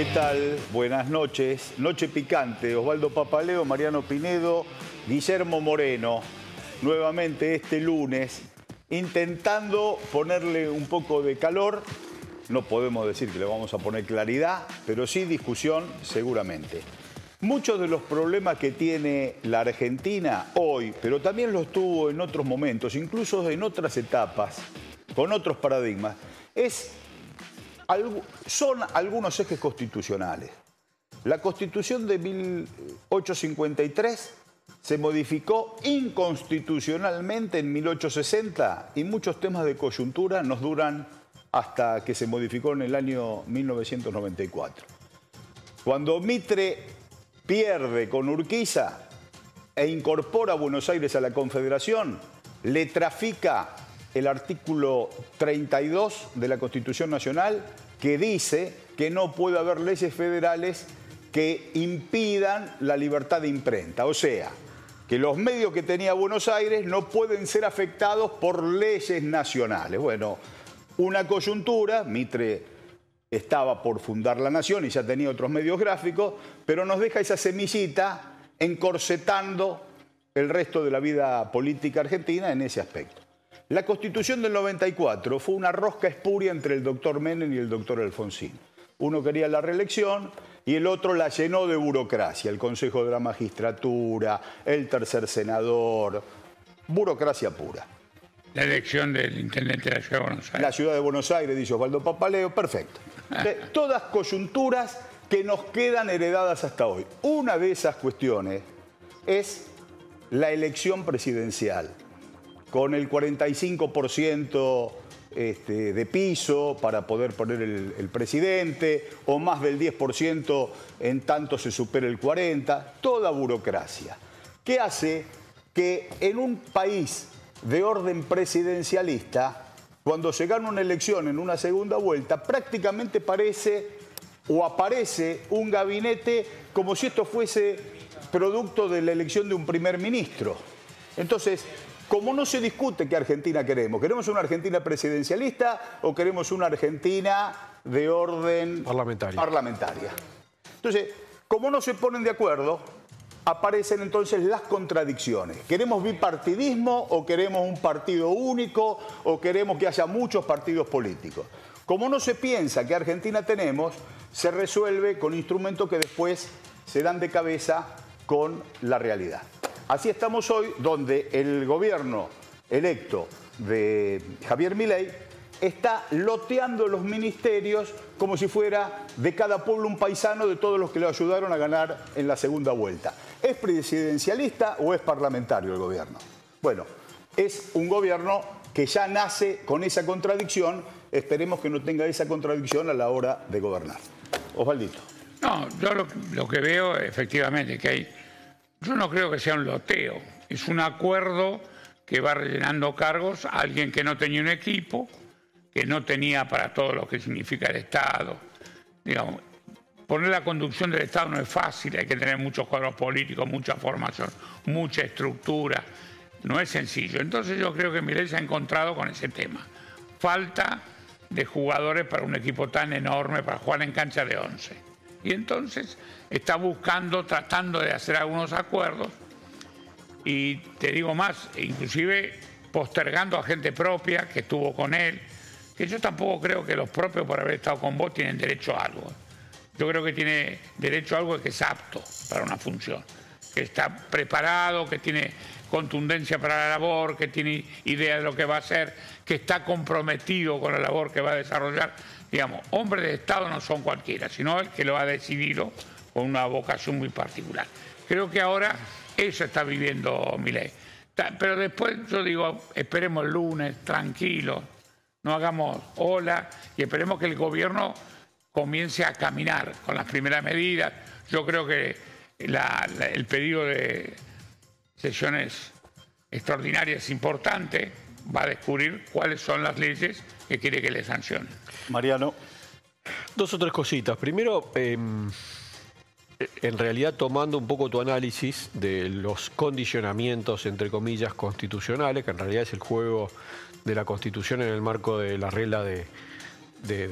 ¿Qué tal? Buenas noches. Noche picante. Osvaldo Papaleo, Mariano Pinedo, Guillermo Moreno. Nuevamente este lunes, intentando ponerle un poco de calor. No podemos decir que le vamos a poner claridad, pero sí discusión seguramente. Muchos de los problemas que tiene la Argentina hoy, pero también los tuvo en otros momentos, incluso en otras etapas, con otros paradigmas, es son algunos ejes constitucionales. La Constitución de 1853 se modificó inconstitucionalmente en 1860 y muchos temas de coyuntura nos duran hasta que se modificó en el año 1994. Cuando Mitre pierde con Urquiza e incorpora a Buenos Aires a la Confederación, le trafica el artículo 32 de la Constitución Nacional que dice que no puede haber leyes federales que impidan la libertad de imprenta. O sea, que los medios que tenía Buenos Aires no pueden ser afectados por leyes nacionales. Bueno, una coyuntura, Mitre estaba por fundar la nación y ya tenía otros medios gráficos, pero nos deja esa semillita encorsetando el resto de la vida política argentina en ese aspecto. La constitución del 94 fue una rosca espuria entre el doctor Menem y el doctor Alfonsín. Uno quería la reelección y el otro la llenó de burocracia, el Consejo de la Magistratura, el tercer senador, burocracia pura. La elección del intendente de la Ciudad de Buenos Aires. La Ciudad de Buenos Aires, dice Osvaldo Papaleo, perfecto. Todas coyunturas que nos quedan heredadas hasta hoy. Una de esas cuestiones es la elección presidencial con el 45% este, de piso para poder poner el, presidente, o más del 10% en tanto se supere el 40%, toda burocracia. ¿Qué hace que en un país de orden presidencialista, cuando se gana una elección en una segunda vuelta, prácticamente parece o aparece un gabinete como si esto fuese producto de la elección de un primer ministro. Entonces, como no se discute qué Argentina queremos, ¿queremos una Argentina presidencialista o queremos una Argentina de orden parlamentaria? Entonces, como no se ponen de acuerdo, aparecen entonces las contradicciones. ¿Queremos bipartidismo o queremos un partido único o queremos que haya muchos partidos políticos? Como no se piensa que Argentina tenemos, se resuelve con instrumentos que después se dan de cabeza con la realidad. Así estamos hoy, donde el gobierno electo de Javier Milei está loteando los ministerios como si fuera de cada pueblo un paisano de todos los que le ayudaron a ganar en la segunda vuelta. ¿Es presidencialista o es parlamentario el gobierno? Bueno, es un gobierno que ya nace con esa contradicción, esperemos que no tenga esa contradicción a la hora de gobernar. Osvaldito. No, yo lo, lo que veo efectivamente que hay yo no creo que sea un loteo, es un acuerdo que va rellenando cargos a alguien que no tenía un equipo, que no tenía para todo lo que significa el Estado. Digamos, poner la conducción del Estado no es fácil, hay que tener muchos cuadros políticos, mucha formación, mucha estructura, no es sencillo. Entonces yo creo que Mireille se ha encontrado con ese tema. Falta de jugadores para un equipo tan enorme para jugar en cancha de 11 y entonces está buscando, tratando de hacer algunos acuerdos y te digo más, inclusive postergando a gente propia que estuvo con él, que yo tampoco creo que los propios por haber estado con vos tienen derecho a algo. Yo creo que tiene derecho a algo que es apto para una función, que está preparado, que tiene contundencia para la labor, que tiene idea de lo que va a hacer, que está comprometido con la labor que va a desarrollar digamos, hombres de Estado no son cualquiera, sino el que lo ha decidido con una vocación muy particular. Creo que ahora eso está viviendo Milei. Pero después yo digo, esperemos el lunes, tranquilo, no hagamos ola y esperemos que el gobierno comience a caminar con las primeras medidas. Yo creo que el pedido de sesiones extraordinarias es importante, va a descubrir cuáles son las leyes que quiere que le sancionen. Mariano. Dos o tres cositas. Primero, em, en realidad tomando un poco tu análisis de los condicionamientos, entre comillas, constitucionales, que en realidad es el juego de la Constitución en el marco de la regla de,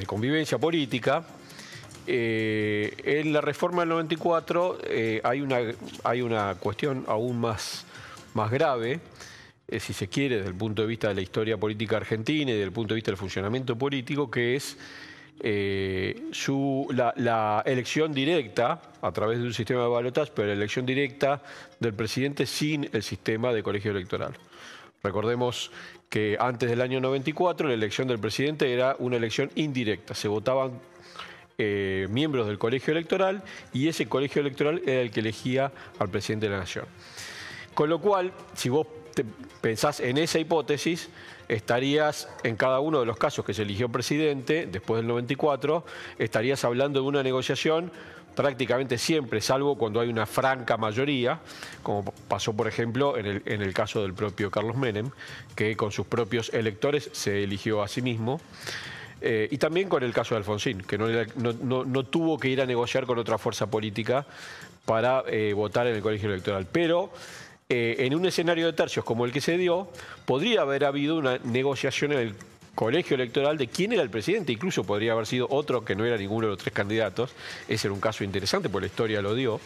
convivencia política, eh, en la reforma del 94 eh, hay, una, hay una cuestión aún más, más grave, eh, si se quiere, desde el punto de vista de la historia política argentina y desde el punto de vista del funcionamiento político, que es su, la, elección directa, a través de un sistema de balotas, pero la elección directa del presidente sin el sistema de colegio electoral. Recordemos que antes del año 94 la elección del presidente era una elección indirecta, se votaban eh, miembros del colegio electoral y ese colegio electoral era el que elegía al presidente de la nación. Con lo cual, si vos pensás en esa hipótesis, estarías en cada uno de los casos que se eligió presidente, después del 94, estarías hablando de una negociación prácticamente siempre, salvo cuando hay una franca mayoría, como pasó por ejemplo en el, en el caso del propio Carlos Menem, que con sus propios electores se eligió a sí mismo. Eh, y también con el caso de Alfonsín, que no, tuvo que ir a negociar con otra fuerza política para eh, votar en el colegio electoral. Pero eh, en un escenario de tercios como el que se dio, podría haber habido una negociación en el colegio electoral de quién era el presidente, incluso podría haber sido otro que no era ninguno de los tres candidatos. Ese era un caso interesante, porque la historia lo dio.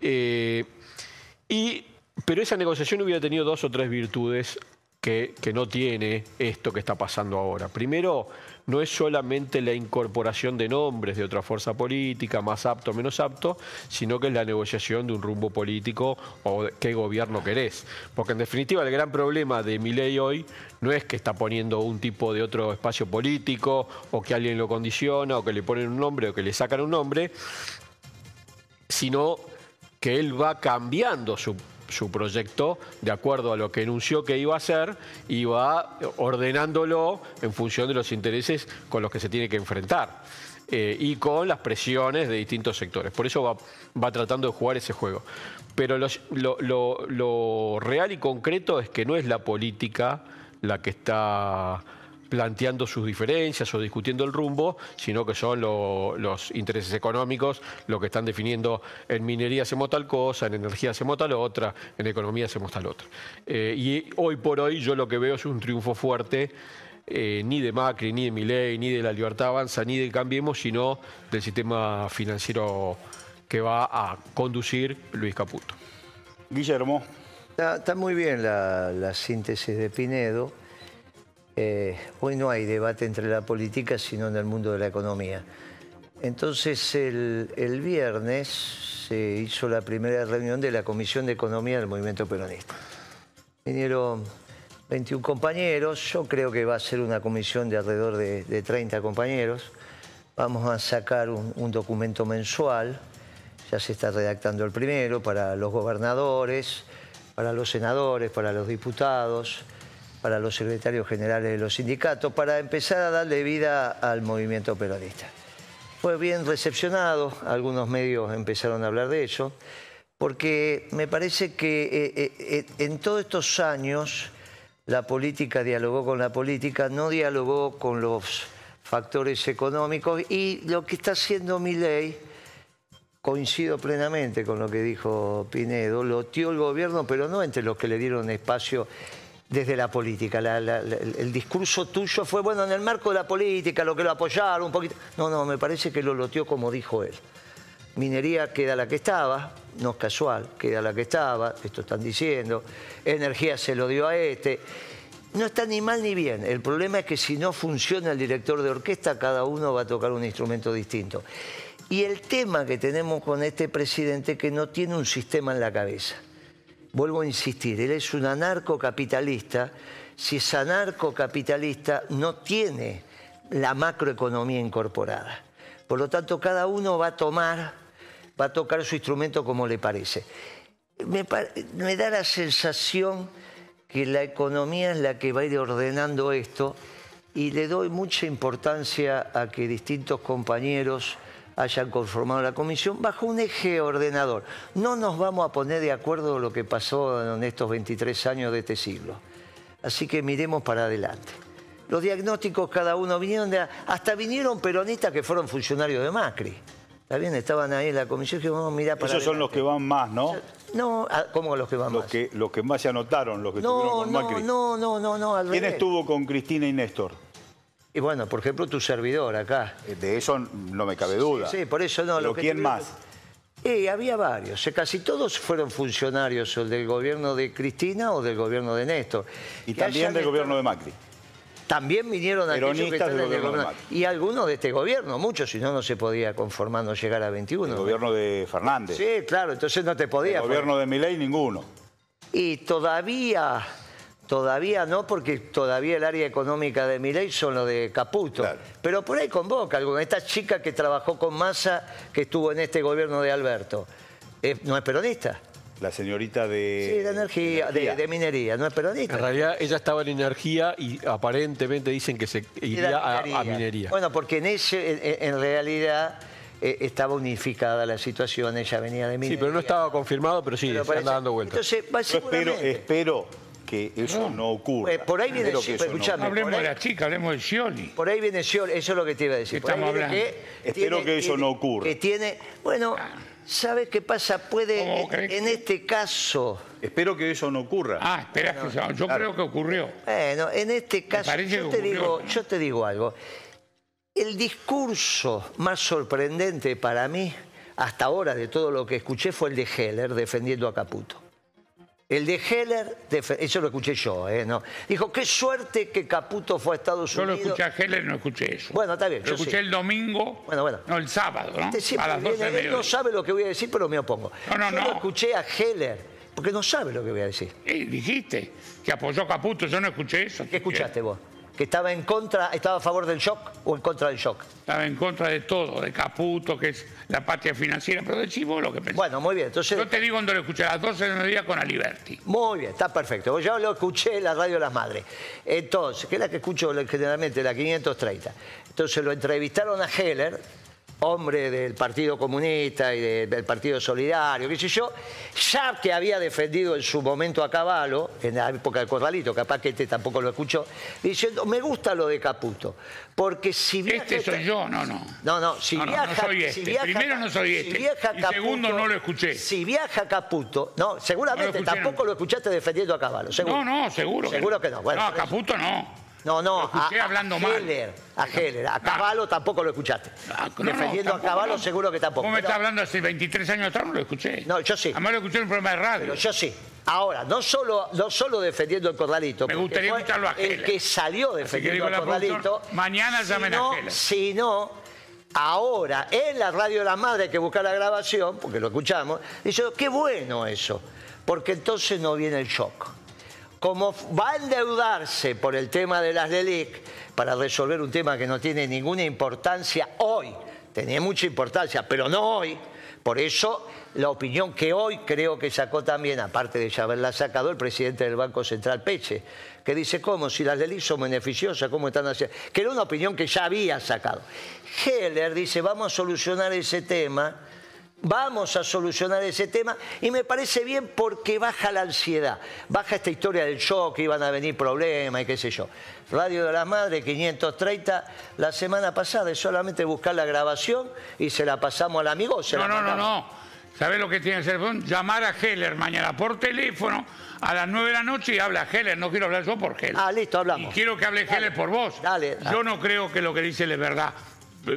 y, pero esa negociación hubiera tenido dos o tres virtudes que, no tiene esto que está pasando ahora. Primero, no es solamente la incorporación de nombres de otra fuerza política, más apto o menos apto, sino que es la negociación de un rumbo político o qué gobierno querés. Porque en definitiva el gran problema de mi ley hoy no es que está poniendo un tipo de otro espacio político o que alguien lo condiciona o que le ponen un nombre o que le sacan un nombre, sino que él va cambiando su su proyecto de acuerdo a lo que enunció que iba a hacer y va ordenándolo en función de los intereses con los que se tiene que enfrentar. Eh, y con las presiones de distintos sectores. Por eso va, tratando de jugar ese juego. Pero lo real y concreto es que no es la política la que está planteando sus diferencias o discutiendo el rumbo, sino que son los intereses económicos lo que están definiendo en minería hacemos tal cosa, en energía hacemos tal otra, en economía hacemos tal otra. Eh, y hoy por hoy yo lo que veo es un triunfo fuerte. Eh, ni de Macri, ni de Milei, ni de la Libertad Avanza, ni de Cambiemos, sino del sistema financiero que va a conducir Luis Caputo. Guillermo. Está, muy bien la síntesis de Pinedo. Eh, hoy no hay debate entre la política, sino en el mundo de la economía. Entonces, el, viernes se hizo la primera reunión de la Comisión de Economía del Movimiento Peronista. Vinieron 21 compañeros, yo creo que va a ser una comisión de alrededor de, 30 compañeros. Vamos a sacar un documento mensual, ya se está redactando el primero, para los gobernadores, para los senadores, para los diputados, para los secretarios generales de los sindicatos, para empezar a darle vida al movimiento peronista. Fue bien recepcionado, algunos medios empezaron a hablar de eso, porque me parece que eh, eh, eh, en todos estos años la política dialogó con la política, no dialogó con los factores económicos y lo que está haciendo mi ley, coincido plenamente con lo que dijo Pinedo, lo tío el gobierno, pero no entre los que le dieron espacio desde la política. el discurso tuyo fue, bueno, en el marco de la política, lo que lo apoyaron un poquito. No, no, me parece que lo loteó como dijo él. Minería queda la que estaba, no es casual, queda la que estaba, esto están diciendo. Energía se lo dio a este. No está ni mal ni bien. El problema es que si no funciona el director de orquesta, cada uno va a tocar un instrumento distinto. Y el tema que tenemos con este presidente que no tiene un sistema en la cabeza vuelvo a insistir, él es un anarcocapitalista. Si es anarcocapitalista, no tiene la macroeconomía incorporada. Por lo tanto, cada uno va a tomar, va a tocar su instrumento como le parece. Me, me da la sensación que la economía es la que va a ir ordenando esto y le doy mucha importancia a que distintos compañeros hayan conformado la comisión bajo un eje ordenador. No nos vamos a poner de acuerdo lo que pasó en estos 23 años de este siglo. Así que miremos para adelante. Los diagnósticos cada uno vinieron de... Hasta vinieron peronistas que fueron funcionarios de Macri. Está bien, estaban ahí en la comisión que vamos a mirar para Esos son los que van más, ¿no? No, ah, ¿cómo los que van los más? Que, los que más se anotaron, los que no, estuvieron con no, No, no, no, no, ¿Quién estuvo con Cristina y Néstor? Y bueno, por ejemplo, tu servidor acá. Eh, De eso no me cabe duda. Sí, por eso no. Pero lo que ¿quién más? Eh, había varios. Casi todos fueron funcionarios o del gobierno de Cristina o del gobierno de Néstor. Y Que también del gobierno de Macri. También vinieron aquellos que están del gobierno de gobierno. Y algunos de este gobierno, muchos, si no, no se podía conformar no llegar a 21. El gobierno de Fernández. Sí, claro, entonces no te podía. El gobierno de Milei, ninguno. Y todavía, todavía no, porque todavía el área económica de Milei son los de Caputo. Claro. Pero por ahí convoca alguna. Esta chica que trabajó con Massa, que estuvo en este gobierno de Alberto, eh, ¿no es peronista? La señorita de... Sí, de energía, de, de minería, ¿no es peronista? En realidad ella estaba en energía y aparentemente dicen que se iría a, a minería. Bueno, porque en, ese, en, en realidad eh, estaba unificada la situación, ella venía de minería. sí, pero no estaba confirmado, pero sí, Pero se parece- anda dando vueltas. Entonces, va Yo espero, espero que eso no ocurra. Eh, por ahí viene- no escuchame. Hablemos por ahí- de la chica, hablemos de Scioli. Por ahí viene Scioli, eso es lo que te iba a decir. ¿Qué Por ahí estamos viene hablando? que Espero que eso no ocurra. Que tiene, bueno, ¿sabes qué pasa? Puede, ¿Cómo crees en este caso, Espero que eso no ocurra. Ah, que se- yo creo que ocurrió. bueno, en este caso, yo te, digo, yo te digo algo. El discurso más sorprendente para mí, hasta ahora, de todo lo que escuché, fue el de Heller defendiendo a Caputo. El de Heller, eso lo escuché yo, ¿eh? No. Dijo, qué suerte que Caputo fue a Estados Yo lo Unidos. escuché a Heller no escuché eso. Bueno, está bien, Lo yo escuché sí. el domingo, Bueno, bueno. no, el sábado, ¿no? Este a las 12 viene, de él no sabe lo que voy a decir, pero me opongo. No, no, Yo no. lo escuché a Heller, porque no sabe lo que voy a decir. Dijiste que apoyó a Caputo, yo no escuché eso. ¿Qué escuchaste vos? ¿Que estaba en contra, estaba a favor del shock o en contra del shock? Estaba en contra de todo, de Caputo, que es la patria financiera, pero decís vos lo que pensás. Bueno, muy bien, entonces... Yo te digo cuando lo escuché a las 12 de mediodía con Aliberti. Muy bien, está perfecto. Yo lo escuché en la radio Las Madres. Entonces, que es la que escucho generalmente, la 530. Entonces lo entrevistaron a Heller, hombre del Partido Comunista y de- del Partido Solidario, qué sé yo, ya que había defendido en su momento a Caballo, en la época del Corralito, capaz que este tampoco lo escuchó, diciendo, me gusta lo de Caputo, porque si viaja... Este soy yo, no, no. No, no, si No, no, viaja... no soy si este. viaja- Primero no soy si este. viaja Y segundo, no lo escuché. Si viaja Caputo, no, seguramente No lo tampoco lo escuchaste defendiendo a Caballo. No, no, seguro. Seguro que no. Bueno, no, a Caputo no. No, no, Lo escuché a, hablando a mal. Heller, a Heller, a Caballo tampoco lo escuchaste. Ah, no, defendiendo a Caballo seguro que tampoco. Vos me estás hablando hace 23 años atrás, no lo escuché. No, yo sí. Además lo escuché en un programa de radio. Pero yo sí. Ahora, no solo, no solo defendiendo el Corralito. Me gustaría fue escucharlo a El que salió defendiendo la Corralito. mañana llamen a sino- Heller. Sino, ahora, en la radio de la madre hay que buscar la grabación, porque lo escuchamos, dice, qué bueno eso, porque entonces no viene el shock. Como va a endeudarse por el tema de las LELIC para resolver un tema que no tiene ninguna importancia hoy, tenía mucha importancia, pero no hoy, por eso la opinión que hoy creo que sacó también, aparte de ya haberla sacado, el presidente del Banco Central Peche, que dice, ¿cómo? Si las LELIC son beneficiosas, ¿cómo están haciendo? Que era una opinión que ya había sacado. Heller dice, vamos a solucionar ese tema Vamos a solucionar ese tema y me parece bien porque baja la ansiedad, baja esta historia del shock, que iban a venir problemas y qué sé yo. Radio de las Madres 530, la semana pasada es solamente buscar la grabación y se la pasamos al amigo. se No, la no, no, mandamos. no. ¿Sabés lo que tiene que hacer? Llamar a Heller mañana por teléfono a las 9 de la noche y habla Heller. No quiero hablar yo por Heller. Ah, listo, hablamos. Y quiero que hable Dale. Heller por vos. Dale. Yo no creo que lo que dice él es verdad.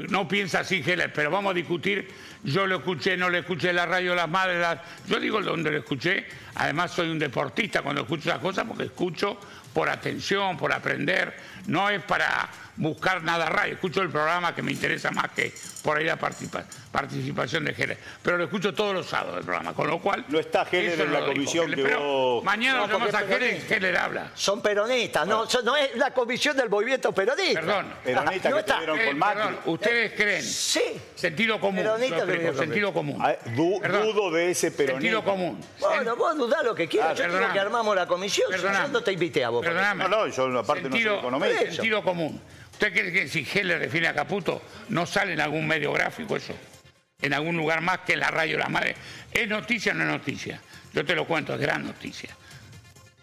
No piensa así Heller, pero vamos a discutir. Yo lo escuché, no lo escuché la radio las madres. las- Yo digo donde lo escuché. Además soy un deportista cuando escucho esas cosas porque escucho por atención, por aprender. No es para buscar nada radio. Escucho el programa que me interesa más que por ahí la participa- participación de Heller. Pero lo escucho todos los sábados del programa, con lo cual... No está Heller eso en la comisión Heller. que Pero vos- Mañana No, lo llamas a y peronista. Heller habla. Son peronistas, no, son- no es la comisión del movimiento peronista. Perdón. Peronistas No que está. estuvieron Eh, con Macri. perdón, ¿Ustedes creen? Sí. Sentido común. Peronista lo sentido común. Ah, du- Perdón. dudo de ese peronismo. Sentido común. Bueno, vos dudá lo que quieras. Ah, Yo digo perdoname. que armamos la comisión. yo no te invité a vos. Perdóname. No, no, yo aparte no soy sentido, economista. Sentido común. ¿Usted cree que si Heller define a Caputo no sale en algún medio gráfico eso? En algún lugar más que en la radio La Madre. ¿Es noticia o no es noticia? Yo te lo cuento, es gran noticia.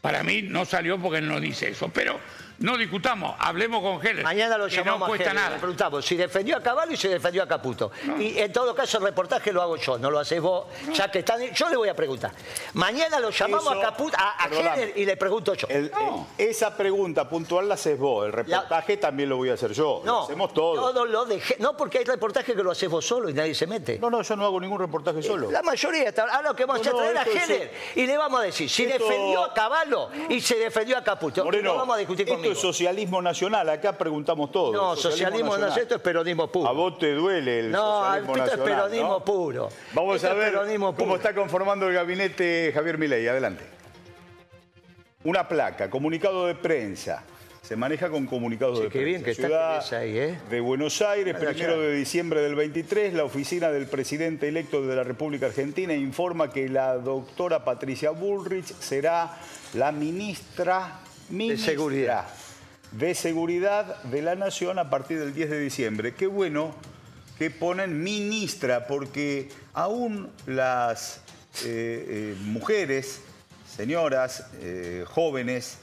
Para mí no salió porque él no dice eso, pero no discutamos, hablemos con Heller. Mañana lo llamamos no a cuesta Heller, le nada. preguntamos si defendió a Caballo y si defendió a Caputo. Y en todo caso el reportaje lo hago yo, no lo haces vos, ya que están... Yo le voy a preguntar. Mañana lo llamamos Eso- a Caputo, a, a. Heller y le pregunto yo. El- el- esa pregunta puntual la haces vos. El reportaje también lo voy a hacer yo. lo hacemos todos. todo lo No, porque hay reportajes que lo haces vos solo y nadie se mete. No, no, yo no hago ningún reportaje solo. La mayoría está. Ahora lo que vamos No, a traer a es- Heller y le vamos a decir si Esto- defendió a Caballo y se defendió a Caputo. Moreno, no vamos a discutir conmigo. Es socialismo nacional. Acá preguntamos todo. no, socialismo no es esto, es peronismo puro. A vos te duele el No, socialismo esto es nacional, peronismo ¿no? puro. Vamos Esto a ver cómo puro. está conformando el gabinete Javier Milei. Adelante. Una placa, comunicado de prensa. Se maneja con comunicados Sí, de qué prensa. bien que está Ciudad Teresa ahí, ¿eh? de Buenos Aires, primero de diciembre del 23, la oficina del presidente electo de la República Argentina informa que la doctora Patricia Bullrich será la ministra, ministra Seguridad. De Seguridad de la Nación a partir del 10 de diciembre. Qué bueno que ponen ministra, porque aún las eh, eh, mujeres, señoras, eh, jóvenes,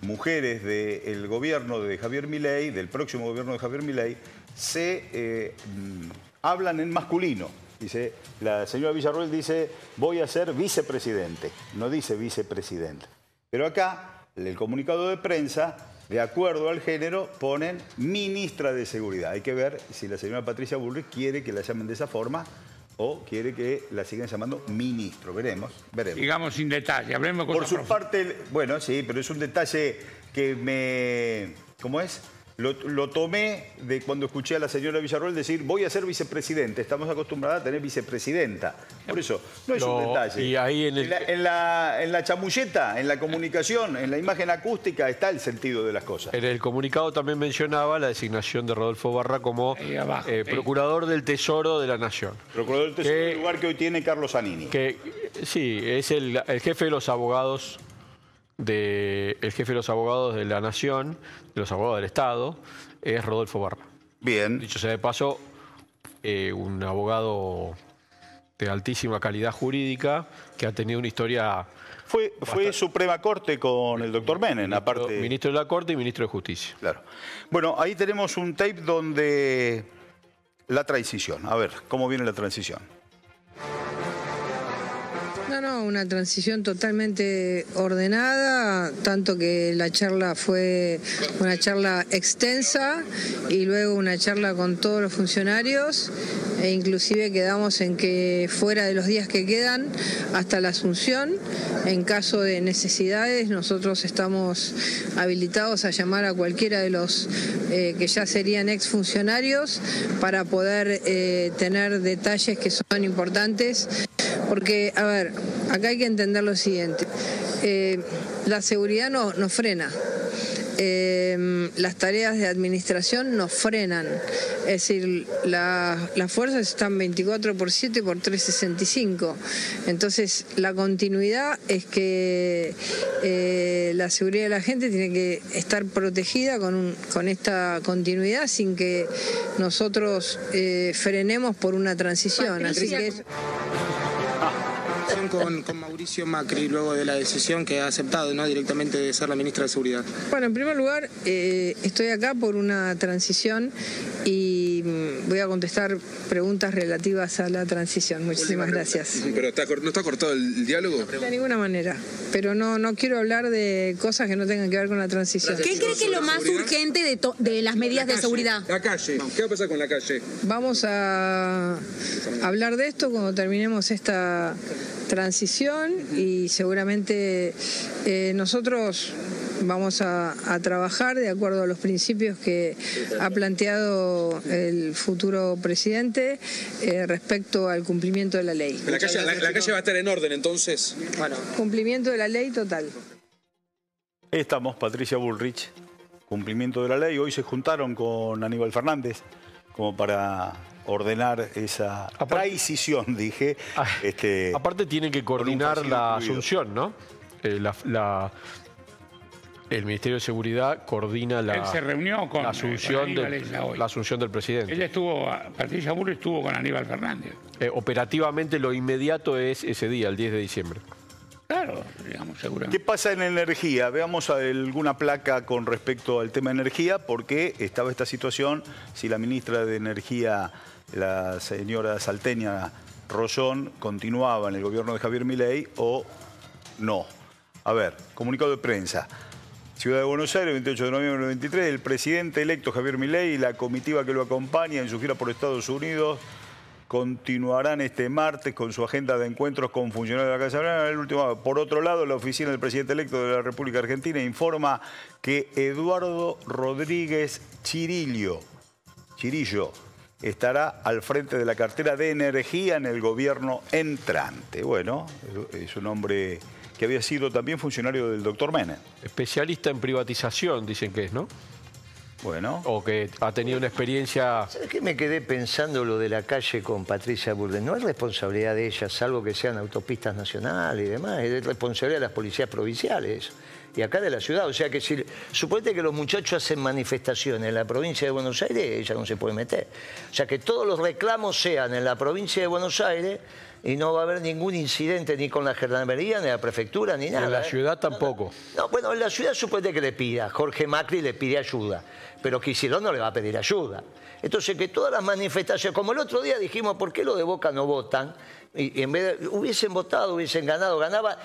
mujeres del gobierno de Javier Milei, del próximo gobierno de Javier Milei, se mm, hablan en masculino. Dice, la señora Villarroel dice, voy a ser vicepresidente, no dice vicepresidente. Pero acá, el comunicado de prensa, de acuerdo al género, ponen ministra de Seguridad. Hay que ver si la señora Patricia Bullrich quiere que la llamen de esa forma o quiere que la sigan llamando ministro. Veremos, veremos. Digamos sin detalle, hablemos con Por su parte, bueno, sí, pero es un detalle que me... ¿Cómo es? Lo, lo tomé de cuando escuché a la señora Villarroel decir, voy a ser vicepresidente. Estamos acostumbrados a tener vicepresidenta. Por eso, no es un detalle. y ahí en el- la, en, la, en la chamulleta, en la comunicación, en la imagen acústica, está el sentido de las cosas. En el comunicado también mencionaba la designación de Rodolfo Barra como abajo, eh, procurador del Tesoro de la Nación. Procurador del Tesoro, que- el lugar que hoy tiene Carlos Zanini. Que sí, es el, el jefe de los abogados de el jefe de los abogados de la Nación, de los abogados del Estado, es Rodolfo Barra. Bien. Dicho sea de paso, eh, un abogado de altísima calidad jurídica que ha tenido una historia Fue, fue Suprema Corte con el doctor Menem, aparte... ministro de la Corte y ministro de Justicia. Claro. Bueno, ahí tenemos un tape donde la transición. A ver, ¿cómo viene la transición? No, no, una transición totalmente ordenada, tanto que la charla fue una charla extensa y luego una charla con todos los funcionarios e inclusive quedamos en que fuera de los días que quedan hasta la asunción, en caso de necesidades, nosotros estamos habilitados a llamar a cualquiera de los eh, que ya serían exfuncionarios para poder eh, tener detalles que son importantes porque, a ver, acá hay que entender lo siguiente. Eh, la seguridad no, nos frena. Eh, las tareas de administración nos frenan. Es decir, la- las fuerzas están 24 por 7 por 365. Entonces, la continuidad es que eh, la seguridad de la gente tiene que estar protegida con, un- con esta continuidad sin que nosotros eh, frenemos por una transición. Así que es- con, Mauricio Macri luego de la decisión que ha aceptado ¿no? directamente de ser la ministra de Seguridad. Bueno, en primer lugar, eh, estoy acá por una transición y mm, voy a contestar preguntas relativas a la transición. Muchísimas gracias. Pero está, no está cortado el, el diálogo. De ninguna manera, pero no, no quiero hablar de cosas que no tengan que ver con la transición. ¿Qué cree que es lo más urgente de, to- de las medidas de seguridad? La calle. ¿Qué va a pasar con la calle? Vamos a hablar de esto cuando terminemos esta transición y seguramente eh, nosotros vamos a, a trabajar de acuerdo a los principios que ha planteado el futuro presidente eh, respecto al cumplimiento de la ley. La calle, la, la calle va a estar en orden entonces. Bueno, Cumplimiento de la ley total. Ahí estamos, Patricia Bullrich, cumplimiento de la ley. Hoy se juntaron con Aníbal Fernández como para ordenar esa Aparte- transición, dije. Ah, este, Aparte tienen que coordinar la incluido. asunción, ¿no? Eh, la- la- el Ministerio de Seguridad coordina la, Él se reunió con, la asunción, con del, Ella hoy. la asunción del presidente. Ella estuvo, Patricia Burri estuvo con Aníbal Fernández. Eh, operativamente lo inmediato es ese día, el 10 de diciembre. Claro, digamos, ¿Qué seguramente. pasa en energía? Veamos alguna placa con respecto al tema energía, porque estaba esta situación, si la ministra de Energía, la señora salteña Rollón, continuaba en el gobierno de Javier Milei o no. A ver, comunicado de prensa. Ciudad de Buenos Aires, 28 de noviembre del 23, el presidente electo Javier Milei y la comitiva que lo acompaña en su gira por Estados Unidos continuarán este martes con su agenda de encuentros con funcionarios de la Casa Blanca. Por otro lado, la oficina del presidente electo de la República Argentina informa que Eduardo Rodríguez Chirillo, Chirillo estará al frente de la cartera de energía en el gobierno entrante. Bueno, es un hombre que había sido también funcionario del doctor Menem. Especialista en privatización, dicen que es, ¿no? Bueno, O que ha tenido una experiencia... ¿Sabes qué me quedé pensando lo de la calle con Patricia Burden? No es responsabilidad de ella, salvo que sean autopistas nacionales y demás, es responsabilidad de las policías provinciales y acá de la ciudad. O sea que si suponete que los muchachos hacen manifestaciones en la provincia de Buenos Aires, ella no se puede meter. O sea que todos los reclamos sean en la provincia de Buenos Aires y no va a haber ningún incidente ni con la gendarmería, ni la prefectura, ni nada. En la ¿eh? ciudad tampoco. No, bueno, en la ciudad suponete que le pida. Jorge Macri le pide ayuda, pero Kicillof no le va a pedir ayuda. Entonces, que todas las manifestaciones, como el otro día dijimos, ¿por qué los de Boca no votan? Y, y en vez de, hubiesen votado, hubiesen ganado, ganaba.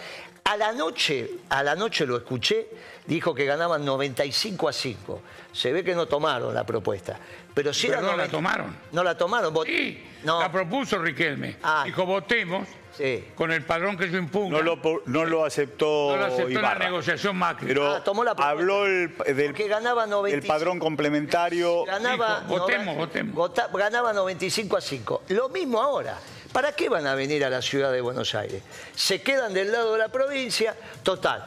A la noche, a la noche lo escuché, dijo que ganaban 95 a 5. Se ve que no tomaron la propuesta. Pero si Perdón, ¿la 90 tomaron? No la tomaron. vot- Sí, No, la propuso Riquelme. Ah. Dijo, votemos Sí. con el padrón que yo impugna. no lo, no lo aceptó No lo aceptó la negociación Macri. Pero Ah, tomó la propuesta. habló el, del Porque ganaba 95. el padrón complementario. ganaba, Dijo, votemos, votemos. ganaba 95 a 5. Lo mismo ahora. ¿Para qué van a venir a la ciudad de Buenos Aires? Se quedan del lado de la provincia, total.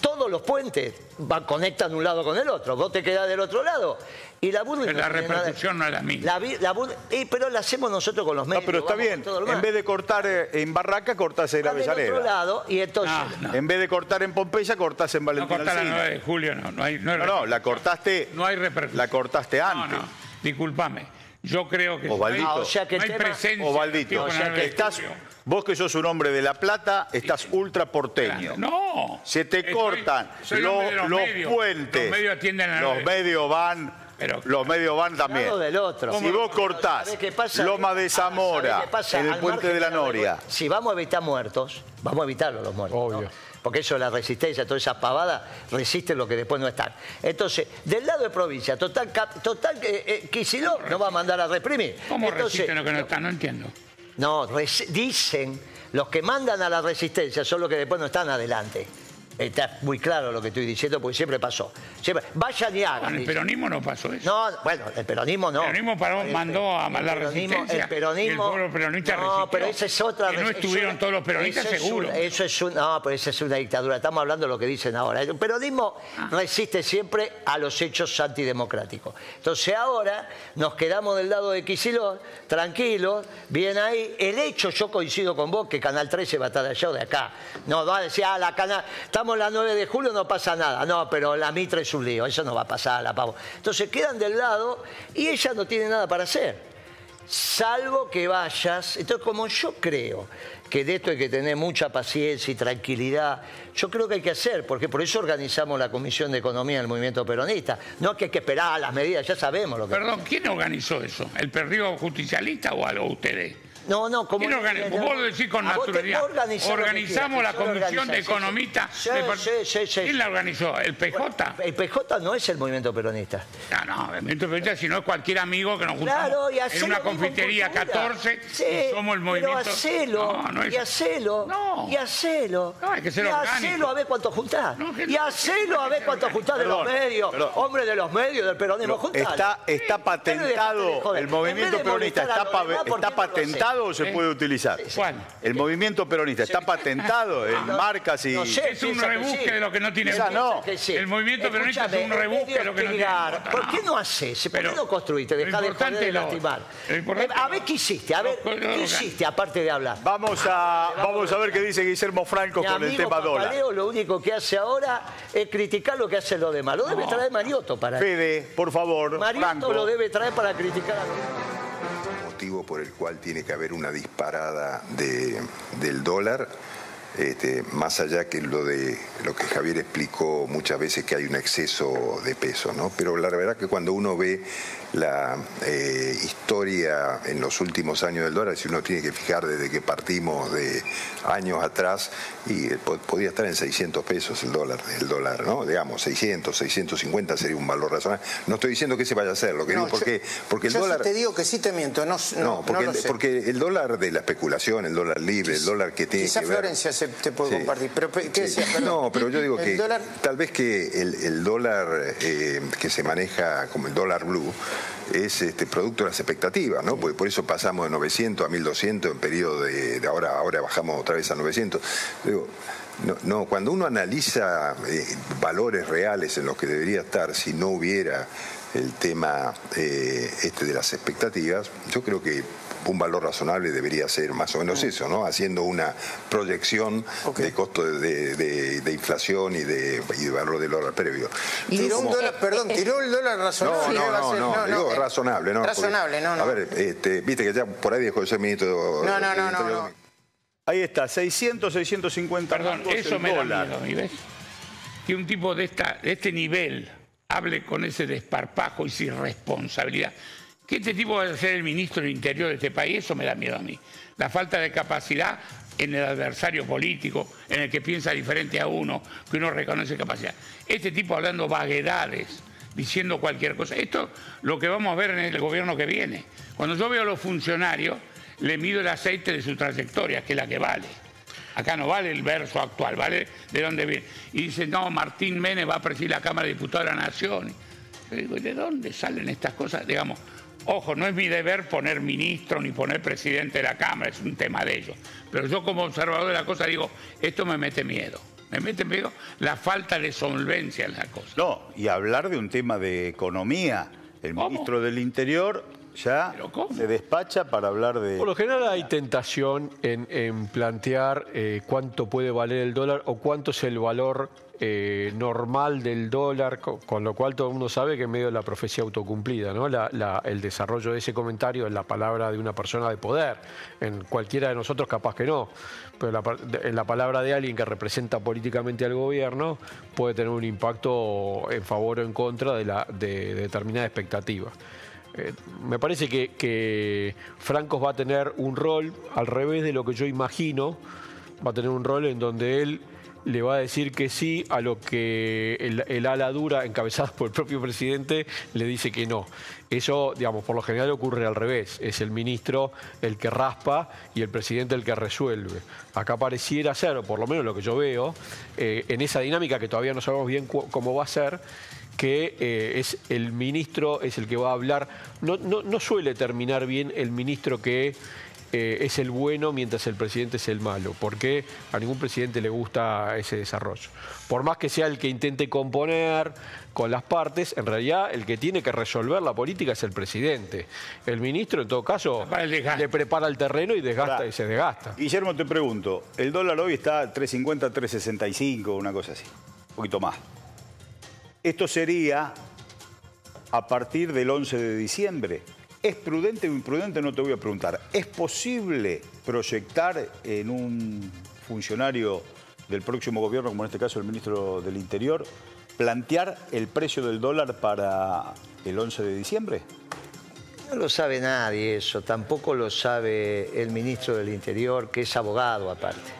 Todos los puentes van, conectan un lado con el otro. Vos te quedás del otro lado. Y la Pero la no nada- repercusión no es la misma. La la eh, pero la hacemos nosotros con los No, medios. pero está bien. En vez de cortar eh, en Barraca, cortás en del otro Avellaneda. lado y entonces... No, no. En vez de cortar en Pompeya, cortás en No Valentín cortar la Alsina. 9 de julio, no. No hay, no hay No, no, la cortaste. No hay repercusión. La cortaste No, antes. no, discúlpame. Yo creo que hay, Ah, o sea que no hay tema- presencia. Tipo o sea que estás, vos que sos un hombre de La Plata, estás ultra porteño. No. Se te Estoy- cortan los, los medios. puentes. Los medios atienden a Los medios van. Pero- los medios van también. del otro. Si vos cortás ¿Sabés qué pasa? Loma de ¿Sabés Zamora, qué pasa? en el Al puente de la Noria. Si vamos a evitar muertos, vamos a evitarlo los muertos. ¿no? Porque eso, la resistencia, toda esa pavada, resisten lo que después no están. Entonces, del lado de provincia, total, total eh, eh, no va a mandar a reprimir. ¿Cómo Entonces, resisten lo que no está? No entiendo. No, dicen, los que mandan a la resistencia son los que después no están adelante. Está muy claro lo que estoy diciendo, porque siempre pasó. Siempre, vayan y hagan. Con el peronismo no pasó eso. No, bueno, el peronismo no. El peronismo paró- El- mandó a peronismo- resistencia El peronismo. y el pueblo peronista No, resistió. pero esa es otra. Que no es estuvieron una- todos los peronistas, eso es seguro. eso es un, no, pero esa es una dictadura. Estamos hablando de lo que dicen ahora. El peronismo Ah. resiste siempre a los hechos antidemocráticos. Entonces ahora nos quedamos del lado de Kicillof, tranquilos, bien ahí. El hecho, yo coincido con vos, que Canal 13 va a estar allá o de acá. No va a decir, ah, la canal, estamos la 9 de julio, no pasa nada. No, pero la Mitre es un lío, eso no va a pasar, la pavo. Entonces quedan del lado y ella no tiene nada para hacer. Salvo que vayas. Entonces, como yo creo que de esto hay que tener mucha paciencia y tranquilidad, yo creo que hay que hacer, porque por eso organizamos la Comisión de Economía del Movimiento Peronista. No que hay que esperar a las medidas, ya sabemos lo que. Perdón, ¿quién organizó eso? ¿El perdido justicialista o algo ustedes? No, no, como. ¿Quién organizó? Vos lo decís con naturalidad. Organizamos la comisión de organizo, sí, sí. economistas. Sí, sí, sí. ¿Quién la organizó? ¿El PJ? El PJ no es el movimiento peronista. No, no, el movimiento peronista, si no es cualquier amigo que nos juntamos Claro, y en una confitería cultura. 14 Sí, y somos el movimiento. Pero hacelo, No, no es- y hacelo, No. y hacelo. No, hay que ser y orgánico. hacelo a ver cuánto juntás. No, que y hacelo a ver cuánto juntás de los medios. perdón. Hombre de los medios, del peronismo, juntalo. Está, patentado, el En movimiento peronista está, los pa- demás, ¿por está qué no lo haces? Patentado o se ¿Eh? puede utilizar. ¿Cuál? El movimiento peronista está patentado en marcas y... No sé, Es un rebusque sí. de lo que no tiene Quizás no. Que sí. El movimiento peronista es un rebusque de lo que no tiene voto, ¿Por no. qué no haces? ¿Por Pero qué no construiste? Dejá de joder lo- lastimar. Eh, a ver qué hiciste, a ver, ¿qué hiciste aparte de hablar? Vamos a, vamos a ver qué dice Guillermo Franco Mi con el tema dólar. Lo único que hace ahora es criticar lo que hacen los demás. Lo debe traer Mariotto para Fede, por favor, Mariotto lo debe traer para criticar a los demás. Motivo por el cual tiene que haber una disparada de- del dólar este, más allá que lo de lo que Javier explicó muchas veces que hay un exceso de peso, ¿no? Pero la verdad que cuando uno ve la eh, historia en los últimos años del dólar, si uno tiene que fijar desde que partimos de años atrás, y eh, po- podía estar en 600 pesos el dólar, el dólar, ¿no? Digamos, 600, 650 sería un valor razonable. No estoy diciendo que se vaya a hacer, lo que No, digo, porque, porque el yo si dólar... te digo que sí te miento, no, no, No, porque, no lo el, sé. porque el dólar de la especulación, el dólar libre, el dólar que tiene Quizá que ver... Florencia se te puede Sí. compartir, pero ¿qué Sí. decías? Perdón. No, pero yo digo que dólar- tal vez que el, el dólar eh, que se maneja como el dólar blue es este producto de las expectativas, ¿no? Porque por eso pasamos de 900 a 1200 en periodo de, de ahora, ahora bajamos otra vez a 900. Digo, no, no, cuando uno analiza eh, valores reales en los que debería estar si no hubiera el tema eh, este de las expectativas, yo creo que un valor razonable debería ser más o menos eso, ¿no? Haciendo una proyección de costo de, de- de- de inflación y de, y de valor del dólar previo. Tiró un dólar, perdón, tiró el dólar razonable. no, no, ser- no, digo eh, razonable, ¿no? Porque, Razonable, no, no. A ver, este, viste que ya por ahí dejó de ser ministro. No, no, no, no, no. Ahí está, 600, 650 Perdón, eso me da dólar. miedo a mí, ¿ves? Que un tipo de, esta, de este nivel hable con ese desparpajo y sin responsabilidad. Que este tipo vaya a ser el ministro del Interior de este país, eso me da miedo a mí. La falta de capacidad en el adversario político, en el que piensa diferente a uno, que uno reconoce capacidad. Este tipo hablando vaguedades, diciendo cualquier cosa. Esto lo que vamos a ver en el gobierno que viene. Cuando yo veo a los funcionarios, le mido el aceite de su trayectoria, que es la que vale. Acá no vale el verso actual, vale de dónde viene. Y dice, no, Martín Menes va a presidir la Cámara de Diputados de la Nación. Yo digo, ¿de dónde salen estas cosas? Digamos, ojo, no es mi deber poner ministro ni poner presidente de la Cámara, es un tema de ellos. Pero yo como observador de la cosa digo, esto me mete miedo. Me mete miedo la falta de solvencia en la cosa. No, y hablar de un tema de economía. El ¿Cómo? ministro del Interior ya se despacha para hablar de... Por lo general hay tentación en, en plantear eh, cuánto puede valer el dólar o cuánto es el valor eh, normal del dólar, co- con, lo cual todo el mundo sabe que en medio de la profecía autocumplida, ¿no? La- la- el desarrollo de ese comentario es la palabra de una persona de poder. En cualquiera de nosotros capaz que no, pero la, de- la palabra de alguien que representa políticamente al gobierno puede tener un impacto en favor o en contra de, la, de determinada expectativa. Eh, me parece que, que Francos va a tener un rol al revés de lo que yo imagino, va a tener un rol en donde él le va a decir que sí a lo que el, ala dura, encabezada por el propio presidente, le dice que no. Eso, digamos, por lo general ocurre al revés. Es el ministro el que raspa y el presidente el que resuelve. Acá pareciera ser, o por lo menos lo que yo veo, eh, en esa dinámica que todavía no sabemos bien cómo va a ser, que eh, es el ministro es el que va a hablar. No, no, no suele terminar bien el ministro que eh, es el bueno mientras el presidente es el malo, porque a ningún presidente le gusta ese desarrollo. Por más que sea el que intente componer con las partes, en realidad el que tiene que resolver la política es el presidente. El ministro, en todo caso, le prepara el terreno y desgasta Pará. y se desgasta. Guillermo, te pregunto, el dólar hoy está 3.50, 3.65, una cosa así, un poquito más. Esto sería a partir del 11 de diciembre. ¿Es prudente o imprudente? No te voy a preguntar. ¿Es posible proyectar en un funcionario del próximo gobierno, como en este caso el ministro del Interior, plantear el precio del dólar para el 11 de diciembre? No lo sabe nadie eso, tampoco lo sabe el ministro del Interior, que es abogado aparte.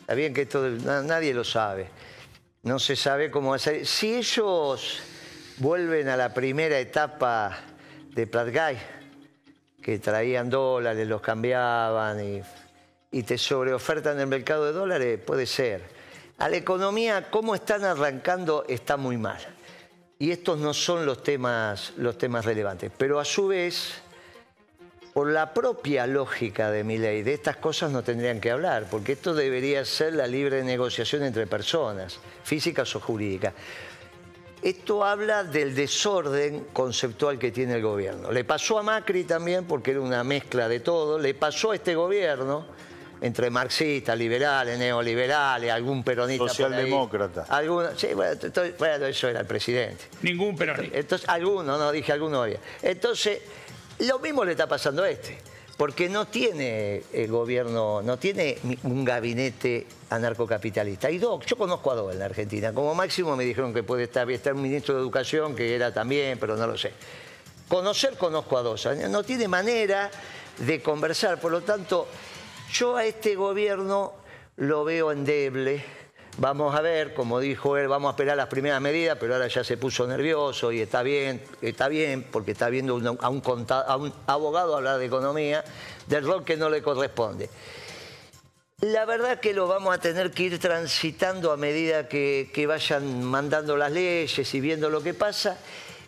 Está bien que esto na- nadie lo sabe. No se sabe cómo hacer. Si ellos vuelven a la primera etapa de Platgay, que traían dólares, los cambiaban y, y te sobreofertan el mercado de dólares, puede ser. A la economía, cómo están arrancando, está muy mal. Y estos no son los temas, los temas relevantes. Pero a su vez, por la propia lógica de mi ley, de estas cosas no tendrían que hablar, porque esto debería ser la libre negociación entre personas, físicas o jurídicas. Esto habla del desorden conceptual que tiene el gobierno. Le pasó a Macri también, porque era una mezcla de todo, le pasó a este gobierno, entre marxistas, liberales, neoliberales, algún peronista. por ahí. Socialdemócrata. Alguno- sí, bueno, bueno, eso era el presidente. Ningún peronista. Entonces, alguno, no dije alguno había. Entonces, lo mismo le está pasando a este. porque no tiene el gobierno, no tiene un gabinete anarcocapitalista. Y dos, yo conozco a dos en la Argentina. Como máximo me dijeron que puede estar, estar un ministro de Educación, que era también, pero no lo sé. Conocer conozco a dos. No tiene manera de conversar. Por lo tanto, yo a este gobierno lo veo endeble. Vamos a ver, como dijo él, vamos a esperar las primeras medidas, pero ahora ya se puso nervioso y está bien, está bien, porque está viendo a, un abogado hablar de economía, del rol que no le corresponde. La verdad que lo vamos a tener que ir transitando a medida que, vayan mandando las leyes y viendo lo que pasa.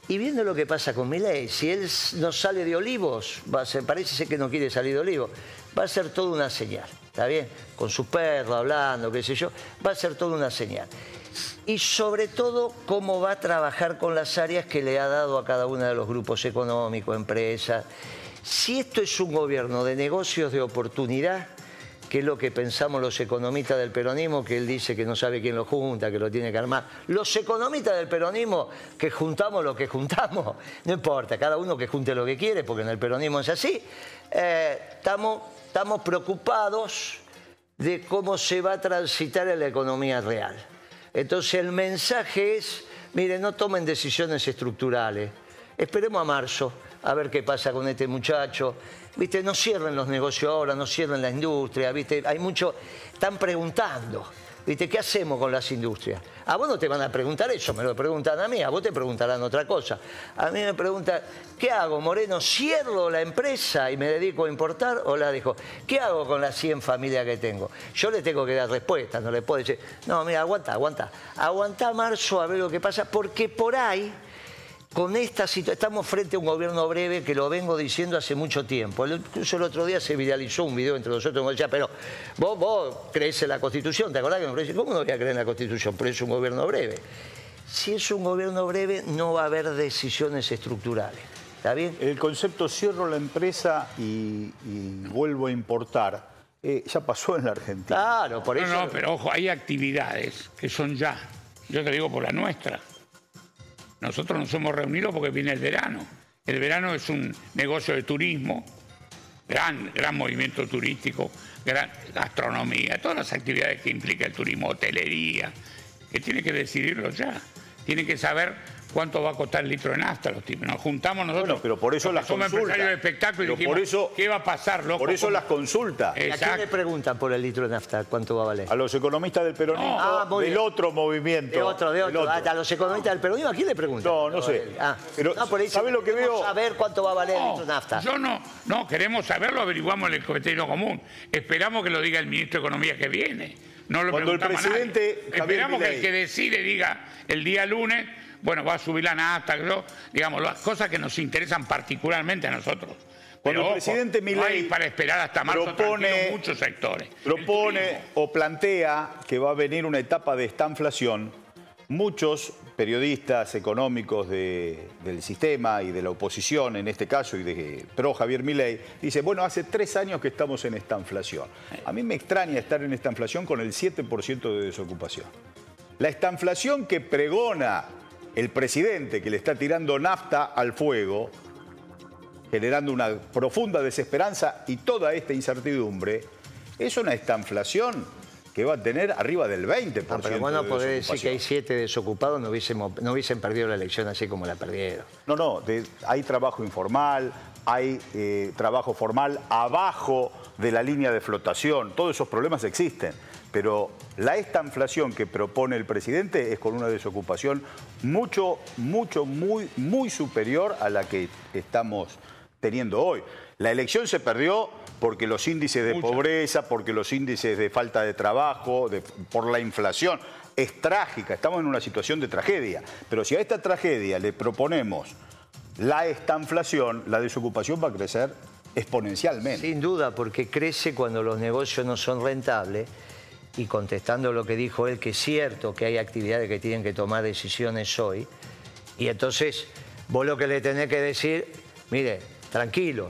Y viendo lo que pasa con Milei, si él no sale de Olivos, parece ser que no quiere salir de Olivos, va a ser toda una señal, ¿está bien? Con su perro hablando, qué sé yo, va a ser toda una señal. Y sobre todo, cómo va a trabajar con las áreas que le ha dado a cada uno de los grupos económicos, empresas. Si esto es un gobierno de negocios de oportunidad, que es lo que pensamos los economistas del peronismo, que él dice que no sabe quién lo junta, que lo tiene que armar. Los economistas del peronismo que juntamos lo que juntamos, no importa, cada uno que junte lo que quiere, porque en el peronismo es así, eh, estamos, estamos preocupados de cómo se va a transitar la economía real. Entonces el mensaje es, miren, no tomen decisiones estructurales, esperemos a marzo a ver qué pasa con este muchacho. Viste, no cierren los negocios ahora, no cierren la industria, viste, hay mucho, están preguntando. ¿Viste? ¿Qué hacemos con las industrias? A vos no te van a preguntar eso, me lo preguntan a mí, a vos te preguntarán otra cosa. A mí me preguntan, ¿qué hago, Moreno? ¿Cierro la empresa y me dedico a importar o la dejo? ¿Qué hago con las 100 familias que tengo? Yo le tengo que dar respuesta, no le puedo decir, no, mira, aguanta, aguanta. Aguanta marzo a ver lo que pasa, porque por ahí con esta situación, estamos frente a un gobierno breve que lo vengo diciendo hace mucho tiempo. El- Incluso el otro día se viralizó un video entre nosotros donde decía, pero vos, vos crees en la Constitución, ¿te acordás que no crees? ¿Cómo no voy a creer en la Constitución? Pero es un gobierno breve. Si es un gobierno breve, no va a haber decisiones estructurales. ¿Está bien? El concepto cierro la empresa y, y vuelvo a importar eh, ya pasó en la Argentina. Claro, por No, eso... no, pero ojo, hay actividades que son ya. Yo te digo por la nuestra. Nosotros nos hemos reunido porque viene el verano. El verano es un negocio de turismo, gran, gran movimiento turístico, gran gastronomía, todas las actividades que implica el turismo, hotelería, que tiene que decidirlo ya. Tiene que saber cuánto va a costar el litro de nafta los tipos. Nos juntamos nosotros. Bueno, pero por eso las somos consultas. empresarios de espectáculo y Pero dijimos, por eso- ¿qué va a pasar, loco? Por eso ¿Cómo? las consultas. ¿Y ¿A quién le preguntan por el litro de nafta cuánto va a valer? A los economistas del peronismo, Ah, del bien. otro movimiento. De otro, de otro. Ah, A los economistas del peronismo, ¿a quién le preguntan? No, no sé. Ah, Pero, no, por ahí ¿sabe lo que queremos veo? saber cuánto va a valer el litro de nafta. Yo no, no, queremos saberlo, averiguamos en el comité común. Esperamos que lo diga el ministro de Economía que viene. No lo Cuando el preguntamos a nadie. presidente Esperamos que el que decide diga el día lunes, bueno, va a subir la nafta, que yo, digamos, las cosas que nos interesan particularmente a nosotros. Cuando Pero, el ojo, presidente no hay para esperar hasta marzo propone- muchos sectores. Propone o plantea que va a venir una etapa de estanflación, muchos periodistas económicos de- del sistema y de la oposición, en este caso, y de pro Javier Milei, dice, bueno, hace tres años que estamos en estanflación. A mí me extraña estar en estanflación con el 7% de desocupación. La estanflación que pregona el presidente, que le está tirando nafta al fuego, generando una profunda desesperanza y toda esta incertidumbre, es una estanflación que va a tener arriba del 20%. No, pero vos no de podés decir que hay siete desocupados, no, hubiésemos, no hubiesen perdido la elección así como la perdieron. No, no, de- hay trabajo informal, hay eh, trabajo formal abajo de la línea de flotación, todos esos problemas existen. Pero la estanflación que propone el presidente es con una desocupación mucho, mucho, muy, muy superior a la que estamos teniendo hoy. La elección se perdió porque los índices de pobreza, porque los índices de falta de trabajo, de- por la inflación. Es trágica, estamos en una situación de tragedia. Pero si a esta tragedia le proponemos la estanflación, la desocupación va a crecer exponencialmente. Sin duda, porque crece cuando los negocios no son rentables y contestando lo que dijo él, que es cierto que hay actividades que tienen que tomar decisiones hoy, y entonces vos lo que le tenés que decir, mire, tranquilo,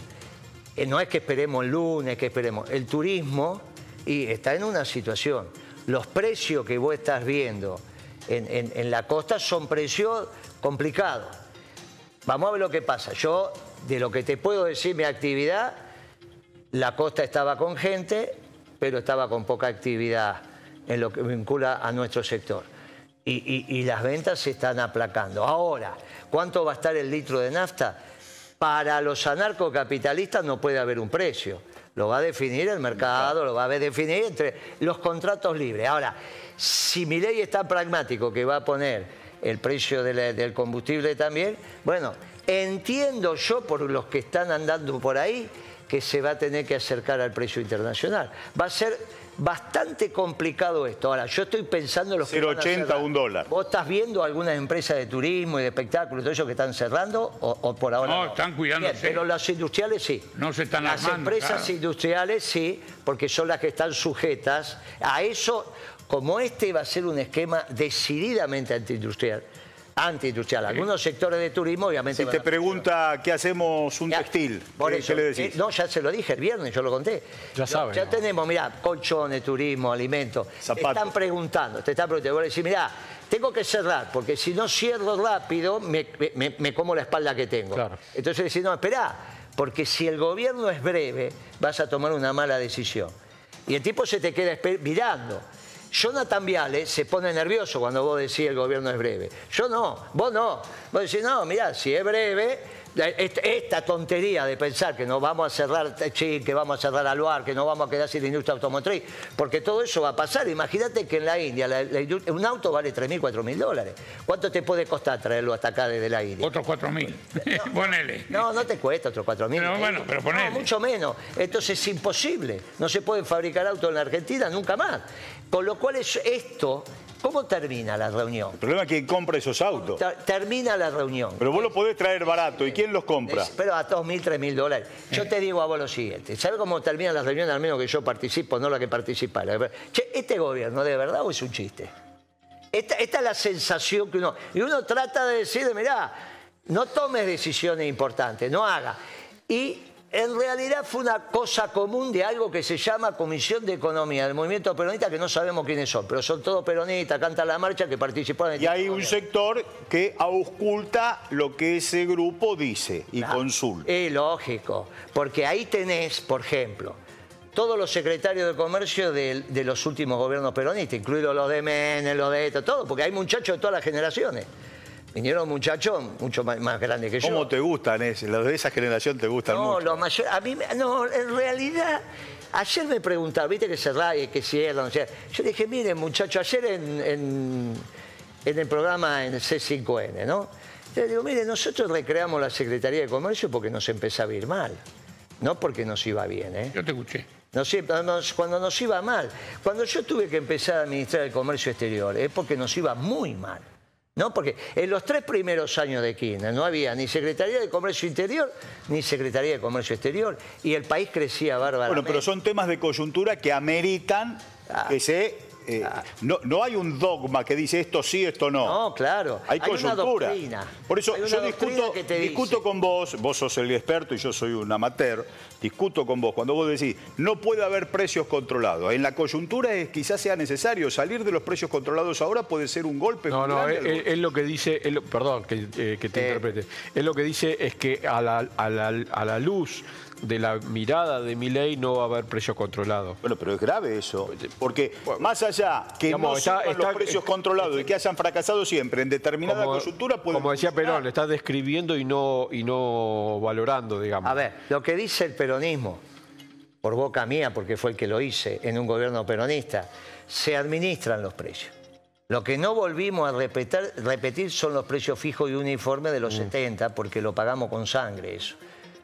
no es que esperemos el lunes, que esperemos, el turismo y está en una situación. Los precios que vos estás viendo en, en- la costa son precios complicados. Vamos a ver lo que pasa. Yo, de lo que te puedo decir, mi actividad, La costa estaba con gente, pero estaba con poca actividad en lo que vincula a nuestro sector. Y- y las ventas se están aplacando. Ahora, ¿cuánto va a estar el litro de nafta? Para los anarcocapitalistas no puede haber un precio. Lo va a definir el mercado, lo va a definir entre los contratos libres. Ahora, si mi ley es tan pragmático que va a poner el precio del combustible también, bueno, entiendo yo por los que están andando por ahí que se va a tener que acercar al precio internacional. Va a ser bastante complicado esto. Ahora, yo estoy pensando en los que van a 0,80 cerrar. un dólar. ¿Vos estás viendo algunas empresas de turismo y de espectáculos, todo eso que están cerrando o, o por ahora No, están cuidándose. Bien, pero las industriales sí. No se están Las armando, empresas claro. industriales sí, porque son las que están sujetas a eso. Como este va a ser un esquema decididamente antiindustrial, antiindustrial. Algunos sectores de turismo obviamente Si te pregunta qué hacemos un ya, textil, Por ¿qué, eso, qué le eh, decís? no, ya se lo dije el viernes, yo lo conté. Ya No, saben, Ya ¿no? tenemos, mirá, colchones, turismo, alimentos. Te Zapatos. están preguntando, te están preguntando. Vos decís, mirá, tengo que cerrar, porque si no cierro rápido, me, me- me como la espalda que tengo. Claro. Entonces decís, no, esperá, porque si el gobierno es breve, vas a tomar una mala decisión. Y el tipo se te queda mirando. Jonathan Viales se pone nervioso cuando vos decís el gobierno es breve. Yo no, vos no. Vos decís, no, mirá, si es breve, est- esta tontería de pensar que nos vamos a cerrar Techín, que vamos a cerrar Aluar, que no vamos a quedar sin la industria automotriz, porque todo eso va a pasar. Imagínate que en la India la- la industria- un auto vale 3.000, 4.000 dólares. ¿Cuánto te puede costar traerlo hasta acá desde la India? Otros 4.000. Ponele. No, no te cuesta otros 4.000. Pero bueno, pero ponele. No, mucho menos. Entonces es imposible. No se pueden fabricar autos en la Argentina nunca más. Con lo cual es- esto, ¿cómo termina la reunión? El problema es que compra esos autos. Ter- Termina la reunión. Pero vos lo podés traer barato. ¿Y quién los compra? Pero a 2.000, 3.000 dólares. Yo te digo a vos lo siguiente. ¿Sabes cómo terminan las reuniones? Al menos que yo participo, no la que participa. la- Che, ¿este gobierno de verdad o es un chiste? Esta, esta es la sensación que uno... Y uno trata de decir, mirá, no tomes decisiones importantes, no haga. Y en realidad fue una cosa común de algo que se llama Comisión de Economía del Movimiento Peronista, que no sabemos quiénes son, pero son todos peronistas, cantan la marcha, que participaron en Y hay un sector que ausculta lo que ese grupo dice y consulta. Es lógico, porque ahí tenés, por ejemplo, todos los secretarios de comercio de, de los últimos gobiernos peronistas, incluidos los de Menem, los de esto, todo, porque hay muchachos de todas las generaciones. Vinieron muchachos mucho más, más grandes que yo. ¿Cómo te gustan? ese? Los de esa generación te gustan No, mucho. los mayores. A mí, me- no, en realidad, ayer me preguntaban, viste que se y que cierran, o sea, yo dije, miren, muchachos, ayer en, en- en el programa en C5N, ¿no? Yo digo, miren, nosotros recreamos la Secretaría de Comercio porque nos empezaba a ir mal, no porque nos iba bien, ¿eh? Yo te escuché. Nos iba- nos- cuando nos iba mal, cuando yo tuve que empezar a administrar el comercio exterior, es porque nos iba muy mal. ¿No? Porque en los tres primeros años de Kirchner no había ni Secretaría de Comercio Interior ni Secretaría de Comercio Exterior y el país crecía bárbaramente. Bueno, pero son temas de coyuntura que ameritan Ah. que se... eh, no, no hay un dogma que dice esto sí, esto no. No, claro. Hay, Hay coyuntura. Por eso Hay una yo discuto, que te discuto dice- con vos, vos sos el experto y yo soy un amateur, discuto con vos cuando vos decís, no puede haber precios controlados. En la coyuntura es, quizás sea necesario salir de los precios controlados ahora, puede ser un golpe. No, no, él lo que dice, lo- perdón que, eh, que te Eh. interprete, él lo que dice es que a la, a la- a la luz de la mirada de Milei no va a haber precio controlado. Bueno, pero es grave eso, porque más allá que digamos, no está- los precios controlados y que hayan fracasado siempre en determinada Como, coyuntura, puede como decía funcionar. Perón, le está describiendo y no, y no valorando, digamos. A ver, lo que dice el peronismo, por boca mía, porque fue el que lo hice en un gobierno peronista, se administran los precios. Lo que no volvimos a repetir, repetir son los precios fijos y uniformes de los 70, porque lo pagamos con sangre eso.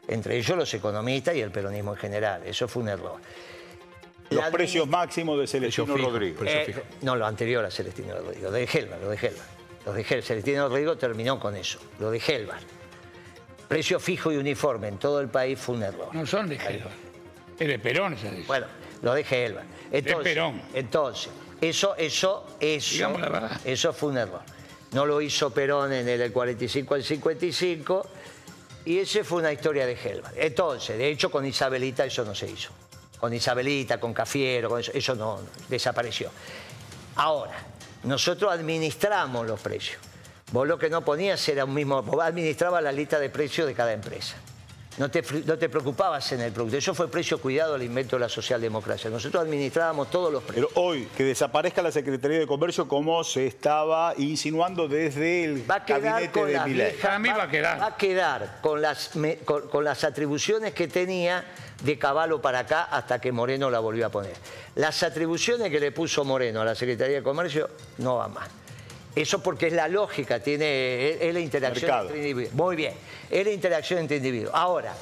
Entre ellos los economistas y el peronismo en general. Eso fue un error. Los La precios máximos de Celestino fijo, Eh, no, lo anterior a Celestino Rodrigo, lo de Helvar, lo de. Lo de Helvar. Celestino Rodrigo terminó con eso, lo de Helvar. Precio fijo y uniforme en todo el país fue un error. No son de Gelbar. Es de Perón esa decisión. Bueno, lo de Helvar. Entonces, Perón. entonces, eso, eso, eso, eso fue un error. No lo hizo Perón en el 45 al 55 y ese fue una historia de Helvar. Entonces, de hecho, con Isabelita eso no se hizo. Con Isabelita, con Cafiero, eso no, no, desapareció. Ahora, nosotros administramos los precios. Vos lo que no ponías era un mismo, vos administrabas la lista de precios de cada empresa. No te, no te preocupabas en el producto. Eso fue precio cuidado al invento de la socialdemocracia. Nosotros administrábamos todos los precios. Pero hoy, que desaparezca la Secretaría de Comercio como se estaba insinuando desde el va a quedar gabinete con de Para mí va a quedar. Va a quedar con las, me- con, con las atribuciones que tenía de Caballo para acá hasta que Moreno la volvió a poner. Las atribuciones que le puso Moreno a la Secretaría de Comercio no van más. Eso porque es la lógica, tiene, es, es la interacción Mercado. entre individuos. Muy bien, es la interacción entre individuos. Ahora,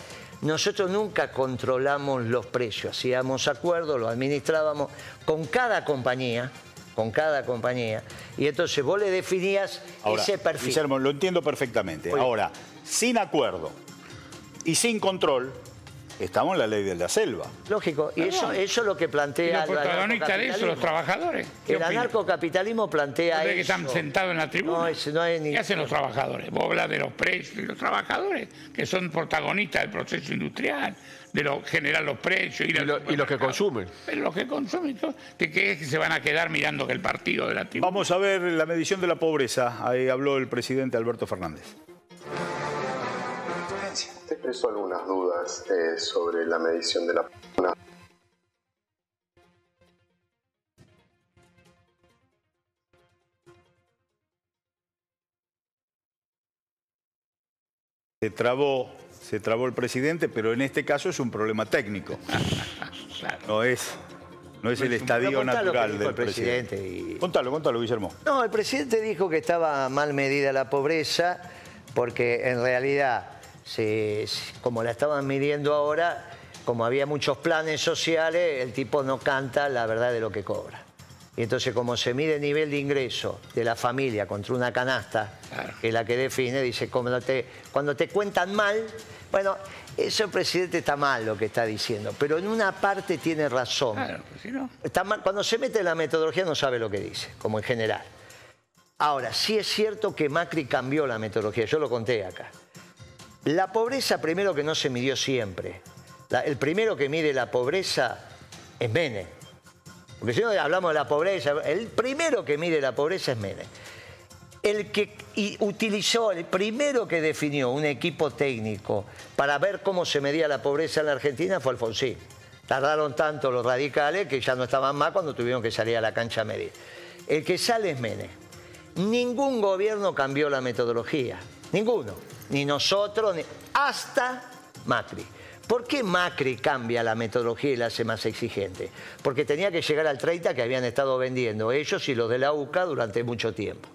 nosotros nunca controlamos los precios, hacíamos acuerdos, lo administrábamos con cada compañía, con cada compañía, y entonces vos le definías Ahora, ese perfil. Guillermo, lo entiendo perfectamente. Ahora, sin acuerdo y sin control, estamos en la ley de la selva. Lógico, y eso, eso es lo que Y plantea los el protagonistas de eso, los trabajadores. ¿Qué El opinan? anarcocapitalismo plantea ¿No cree que eso. están sentados en la tribuna? No, es- no hay ni- ¿Qué hacen los trabajadores? Vos hablas de los precios y los trabajadores, que son protagonistas del proceso industrial, de lo generar los precios. ir Y, lo- y los que consumen. Pero los que consumen, ¿de qué es que se van a quedar mirando que el partido de la tribuna? Vamos a ver la medición de la pobreza. Ahí habló el presidente Alberto Fernández. Te expresó algunas dudas eh, sobre la medición de la una- Se trabó, se trabó el presidente, pero en este caso es un problema técnico. Claro. No es, no es el estadio natural del el presidente presidente. y- Contalo, contalo, Guillermo. No, el presidente dijo que estaba mal medida la pobreza porque en realidad, se- como la estaban midiendo ahora, como había muchos planes sociales, el tipo no canta la verdad de lo que cobra. Y entonces como se mide el nivel de ingreso de la familia contra una canasta, Claro. que es la que define, dice, cuando te, cuando te cuentan mal, bueno, eso el presidente está mal lo que está diciendo, pero en una parte tiene razón. Claro, pues si no. Está mal- Cuando se mete en la metodología no sabe lo que dice, como en general. Ahora, sí es cierto que Macri cambió la metodología, yo lo conté acá. La pobreza, primero que no se midió siempre. El primero que mide la pobreza es Menem. Porque si no hablamos de la pobreza, el primero que mide la pobreza es Menem. El que utilizó, el primero que definió un equipo técnico para ver cómo se medía la pobreza en la Argentina fue Alfonsín. Tardaron tanto los radicales que ya no estaban más cuando tuvieron que salir a la cancha a medir. El que sale es Menem. Ningún gobierno cambió la metodología. Ninguno. Ni nosotros, ni... hasta Macri. ¿Por qué Macri cambia la metodología y la hace más exigente? Porque tenía que llegar al 30 que habían estado vendiendo ellos y los de la UCA durante mucho tiempo.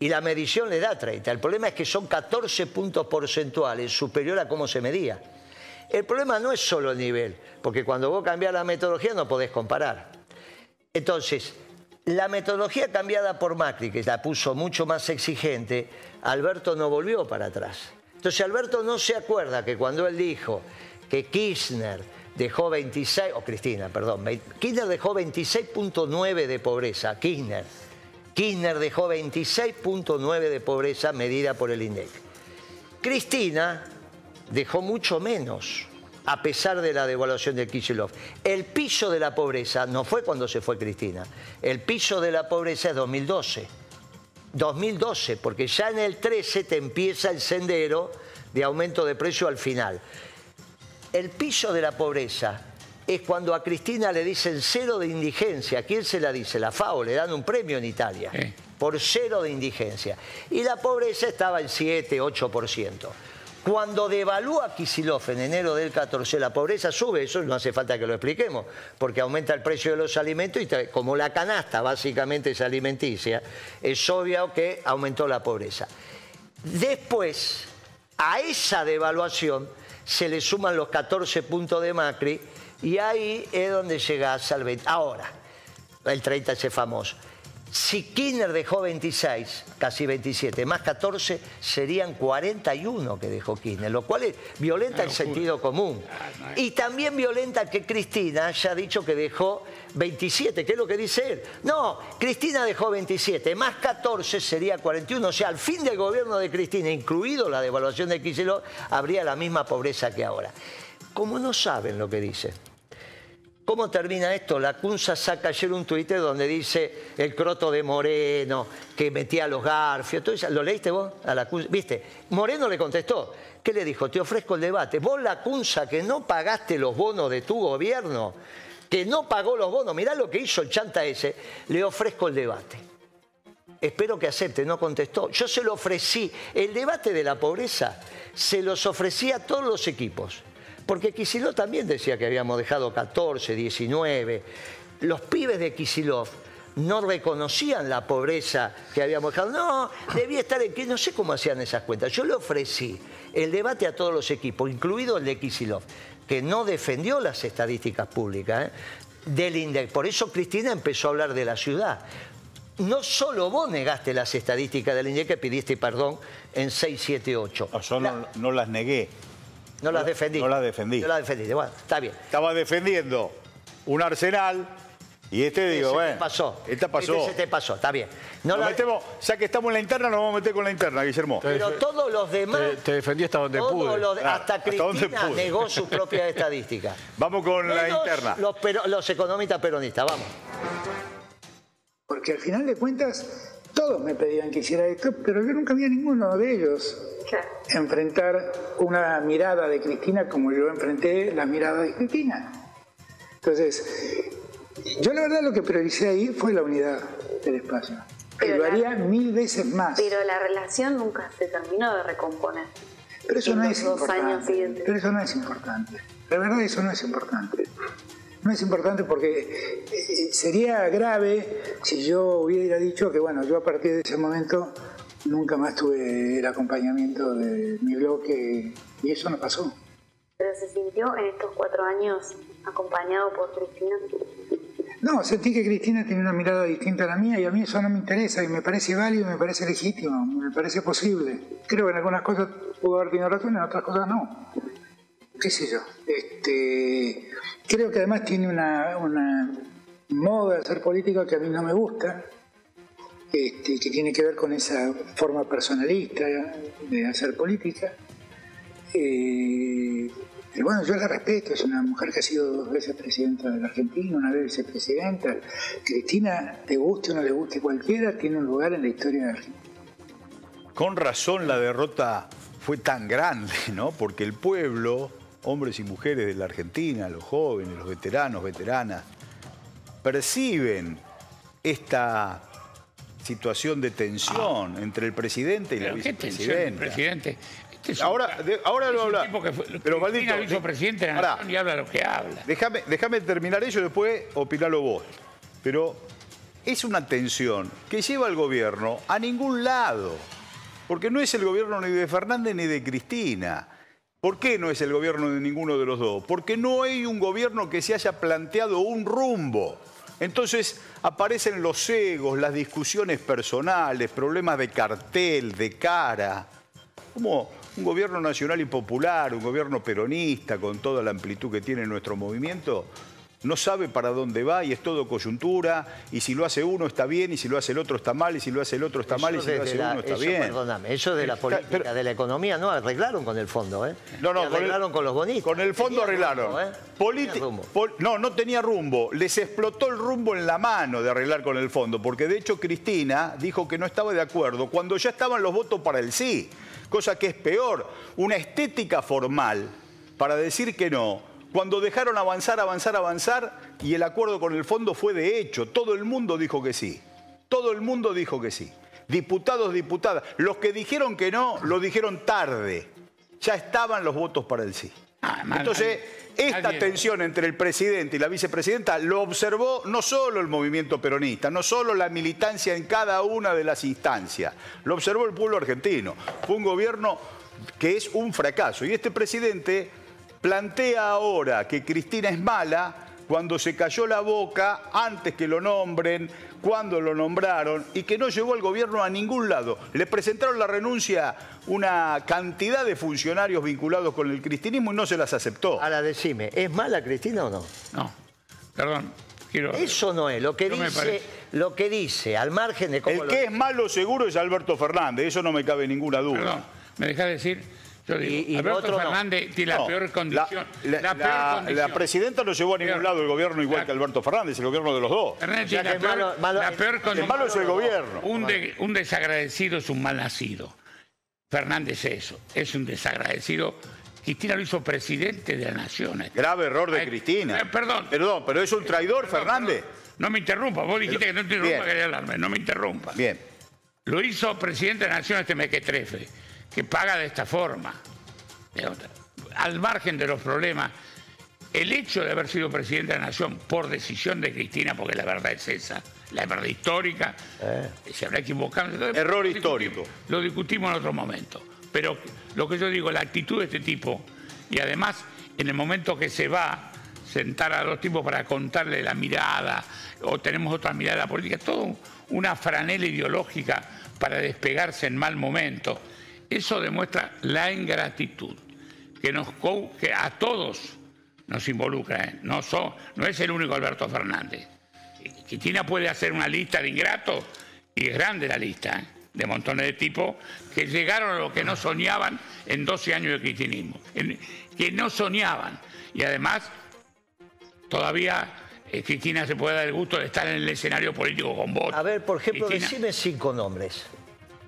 Y la medición le da 30. El problema es que son 14 puntos porcentuales superior a cómo se medía. El problema no es solo el nivel, porque cuando vos cambiás la metodología no podés comparar. Entonces, la metodología cambiada por Macri, que la puso mucho más exigente, Alberto no volvió para atrás. Entonces Alberto no se acuerda que cuando él dijo que Kirchner dejó 26, o Cristina, perdón, Kirchner dejó 26.9 de pobreza, Kirchner. Kirchner dejó 26.9 de pobreza medida por el INDEC. Cristina dejó mucho menos, a pesar de la devaluación de Kicillof. El piso de la pobreza no fue cuando se fue Cristina. El piso de la pobreza es 2012. 2012, porque ya en el 13 te empieza el sendero de aumento de precio al final. El piso de la pobreza es cuando a Cristina le dicen cero de indigencia. ¿A quién se la dice? La FAO, le dan un premio en Italia por cero de indigencia. Y la pobreza estaba en 7, 8%. Cuando devalúa Kisilov en enero del 14, la pobreza sube, eso no hace falta que lo expliquemos, porque aumenta el precio de los alimentos y como la canasta básicamente es alimenticia, es obvio que aumentó la pobreza. Después, a esa devaluación se le suman los 14 puntos de Macri y ahí es donde llegás al 20. Ahora, el 30 ese famoso. Si Kirchner dejó 26, casi 27, más 14, serían 41 que dejó Kirchner, lo cual es, violenta el sentido común. Y también violenta que Cristina haya dicho que dejó 27, que es lo que dice él. No, Cristina dejó 27, más 14 sería 41. O sea, al fin del gobierno de Cristina, incluido la devaluación de Kicillof, habría la misma pobreza que ahora. Como no saben lo que dice, ¿Cómo termina esto? La Cunza saca ayer un tuite donde dice el croto de Moreno, que metía a los garfios. ¿Lo leíste vos? A la Cunza? ¿Viste? Moreno le contestó. ¿Qué le dijo? Te ofrezco el debate. Vos, la Cunza, que no pagaste los bonos de tu gobierno, que no pagó los bonos, mirá lo que hizo el chanta ese, le ofrezco el debate. Espero que acepte, no contestó. Yo se lo ofrecí. El debate de la pobreza se los ofrecí a todos los equipos. Porque Kisilov también decía que habíamos dejado 14, 19. Los pibes de Kisilov no reconocían la pobreza que habíamos dejado. No, debía estar en que no sé cómo hacían esas cuentas. Yo le ofrecí el debate a todos los equipos, incluido el de Kisilov, que no defendió las estadísticas públicas ¿eh? del INDEC. Por eso Cristina empezó a hablar de la ciudad. No solo vos negaste las estadísticas del INDEC que pidiste perdón en 6, 7, 8. Yo no, no las negué. No las defendí. No las defendí. No las defendí. Bueno, está bien. Estaba defendiendo un arsenal y este digo, Ese bueno. te pasó. Esta pasó. Este se te pasó, está bien. No la- metemos, ya que estamos en la interna, nos vamos a meter con la interna, Guillermo. Pero todos los demás, Te, te defendí hasta donde pude. los Ah, hasta hasta donde Cristina pude. negó sus propias estadísticas. Vamos con la interna. Los, pero- los economistas peronistas, vamos. Porque al final de cuentas, todos me pedían que hiciera esto, pero yo nunca vi a ninguno de ellos enfrentar una mirada de Cristina como yo enfrenté la mirada de Cristina. Entonces, yo la verdad lo que prioricé ahí fue la unidad del espacio. Y Pero lo la- haría mil veces más. Pero la relación nunca se terminó de recomponer. Pero eso en no los es dos años importante. siguientes. Pero eso no es importante. La verdad eso no es importante. No es importante porque eh, sería grave si yo hubiera dicho que, bueno, yo a partir de ese momento nunca más tuve el acompañamiento de mi bloque y eso no pasó. Pero se sintió en estos cuatro años acompañado por Cristina. No, sentí que Cristina tiene una mirada distinta a la mía y a mí eso no me interesa y me parece válido, me parece legítimo, me parece posible. Creo que en algunas cosas pudo haber tenido razón, en otras cosas no. ¿Qué sé yo? Este, creo que además tiene una, una moda de hacer política que a mí no me gusta, este, que tiene que ver con esa forma personalista de hacer política. Eh, y bueno, yo la respeto, es una mujer que ha sido dos veces presidenta de la Argentina, una vez vicepresidenta. Cristina, te guste o no le guste cualquiera, tiene un lugar en la historia de Argentina. Con razón la derrota fue tan grande, ¿no? Porque el pueblo, hombres y mujeres de la Argentina, los jóvenes, los veteranos, veteranas, perciben esta situación de tensión entre el presidente y la vicepresidenta. presidente. Este es un- Ahora, de- ahora lo habla. tipo que fue- Pero maldito. lo hizo presidente de la nación y habla lo que habla. Déjame, déjame terminar eso y después opinalo vos. Pero es una tensión que lleva al gobierno a ningún lado. Porque no es el gobierno ni de Fernández ni de Cristina. ¿Por qué no es el gobierno de ninguno de los dos? Porque no hay un gobierno que se haya planteado un rumbo. Entonces aparecen los egos, las discusiones personales, problemas de cartel, de cara. Como un gobierno nacional y popular, un gobierno peronista con toda la amplitud que tiene nuestro movimiento, no sabe para dónde va y es todo coyuntura, y si lo hace uno está bien, y si lo hace el otro está mal, y si lo hace el otro está mal, y si lo hace la- uno está eso, bien. Perdóname, eso de la política, pero- de la economía, no, arreglaron con el fondo, ¿eh? No, no, Y con el- arreglaron con los bonistas. Con el fondo Tenía arreglaron. rumbo, ¿eh? Pol- no, no tenía rumbo. Les explotó el rumbo en la mano de arreglar con el fondo, porque de hecho Cristina dijo que no estaba de acuerdo cuando ya estaban los votos para el sí, cosa que es peor, una estética formal para decir que no. Cuando dejaron avanzar, avanzar, avanzar y el acuerdo con el fondo fue de hecho, todo el mundo dijo que sí. Todo el mundo dijo que sí. Diputados, diputadas. Los que dijeron que no, lo dijeron tarde. Ya estaban los votos para el sí. mal, Entonces, esta tensión entre el presidente y la vicepresidenta lo observó no solo el movimiento peronista, no solo la militancia en cada una de las instancias, lo observó el pueblo argentino. Fue un gobierno que es un fracaso. Y este presidente plantea ahora que Cristina es mala cuando se cayó la boca, antes que lo nombren, cuando lo nombraron, y que no llevó al gobierno a ningún lado. Le presentaron la renuncia una cantidad de funcionarios vinculados con el cristianismo y no se las aceptó. Ahora decime, ¿es mala Cristina o no? No, perdón. Quiero... Eso no es, lo que No dice, lo que dice, al margen de cómo El lo que es malo seguro es Alberto Fernández, eso no me cabe ninguna duda. Perdón, me deja decir Yo digo, Y- Alberto otro no. Fernández tiene la No, peor condición. La, La, la- peor la- condición. la presidenta no llevó a ningún Peor. lado el gobierno igual La- que Alberto Fernández, el gobierno de los dos. Fernández O sea tiene la peor, malo- malo- la peor el condición. El malo es el gobierno. Un, de- un desagradecido es un mal nacido. Fernández es eso, es un desagradecido. Cristina lo hizo presidente de la nación. Grave error de Ay, Cristina. eh, perdón. Perdón, pero es un traidor, Fernández. No me interrumpa, vos dijiste que no te interrumpa, quería hablarme, no me interrumpa. Bien. Lo hizo presidente de la nación este mequetrefe, que paga de esta forma. Al margen de los problemas, el hecho de haber sido presidente de la nación por decisión de Cristina, porque la verdad es esa, la verdad histórica, se habrá equivocado. Error Lo histórico. Lo discutimos en otro momento. Pero lo que yo digo, la actitud de este tipo, y además en el momento que se va sentar a los tipos para contarle la mirada, o tenemos otra mirada política, todo una franela ideológica para despegarse en mal momento, eso demuestra la ingratitud que, nos, que a todos nos involucra. ¿eh? No, son- no es el único Alberto Fernández. Cristina puede hacer una lista de ingratos y es grande la lista ¿eh? de montones de tipos que llegaron a lo que no soñaban en 12 años de cristinismo, en- que no soñaban. Y además, todavía eh, Cristina se puede dar el gusto de estar en el escenario político con vos. A ver, por ejemplo, Cristina. decime cinco nombres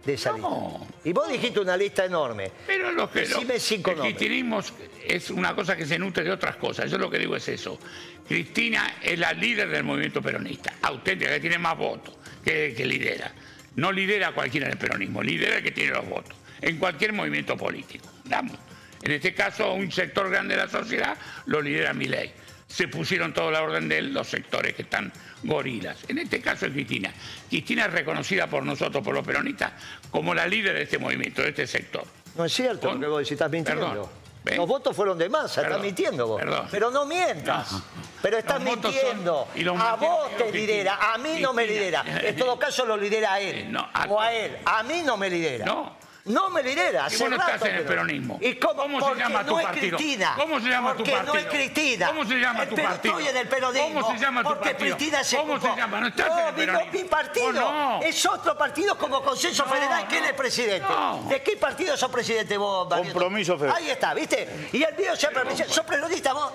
de esa No. lista. Y vos dijiste una lista enorme. Pero lo que Decime cinco el nombres. cristianismo es una cosa que se nutre de otras cosas. Yo lo que digo es eso. Cristina es la líder del movimiento peronista, auténtica, que tiene más votos que, que lidera. No lidera a cualquiera del peronismo, lidera el que tiene los votos, en cualquier movimiento político. Damos. En este caso, un sector grande de la sociedad lo lidera Milei. Se pusieron toda la orden de él los sectores que están gorilas. En este caso es Cristina. Cristina es reconocida por nosotros, por los peronistas, como la líder de este movimiento, de este sector. No es cierto Con- lo que vos decís, estás mintiendo. Perdón. ¿Ven? Los votos fueron de masa, estás mintiendo vos. Perdón. Pero no mientas. No. Pero estás Los mintiendo. son- y los a vos te lidera, a mí no me lidera. En todo caso lo lidera a él. Eh, no, a- o a él. A mí no me lidera. No. No me lidera. Y hace vos no estás en el que no. peronismo. ¿Y cómo, ¿Cómo se Porque llama no tu es partido? Cristina. ¿Cómo se llama tu Porque no es partido? Cristina. ¿Cómo se llama tu Pero partido? Estoy en el peronismo. ¿Cómo se llama tu porque partido? Cristina se ¿Cómo ocupó. se llama? No estás en el mi- peronismo. mi partido Oh, no. es otro partido como consenso No, federal. ¿Quién no. es presidente? No. ¿De qué partido sos presidente vos? Compromiso Federal. Ahí está, ¿viste? Y el mío siempre me dice, ¿sos peronista vos?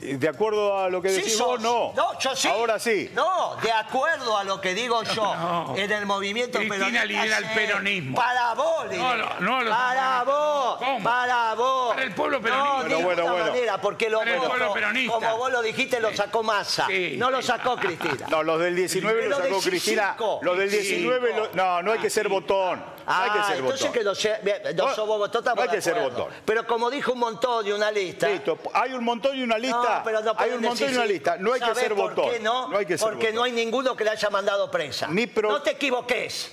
De acuerdo a lo que Sí decís vos, no. No, yo sí. Ahora sí. No, de acuerdo a lo que digo yo, No. en el movimiento Cristina peronista. lidera el sí. peronismo. Para vos, No, lidera. no, no lo- Para vos, ¿Cómo? para vos. Para el pueblo peronista. No, de bueno, bueno. manera, porque los Para el pueblo votos, peronista. como vos lo dijiste, lo sacó Massa. Sí, no lo sí. sacó Cristina. No, los del 19 Pero lo sacó Cristina. Los del 19, lo- no, no hay que ser botón. No hay que Ah, ser entonces botón. que no, no botón, hay que ser botón. Pero como dijo un montón de una lista. Listo, hay un montón y una lista. No, pero no hay un montón y una lista. No hay que ¿Sabés ser botón. no? hay que ser Porque botón. no hay ninguno que le haya mandado presa. Ni pro- No te equivoques.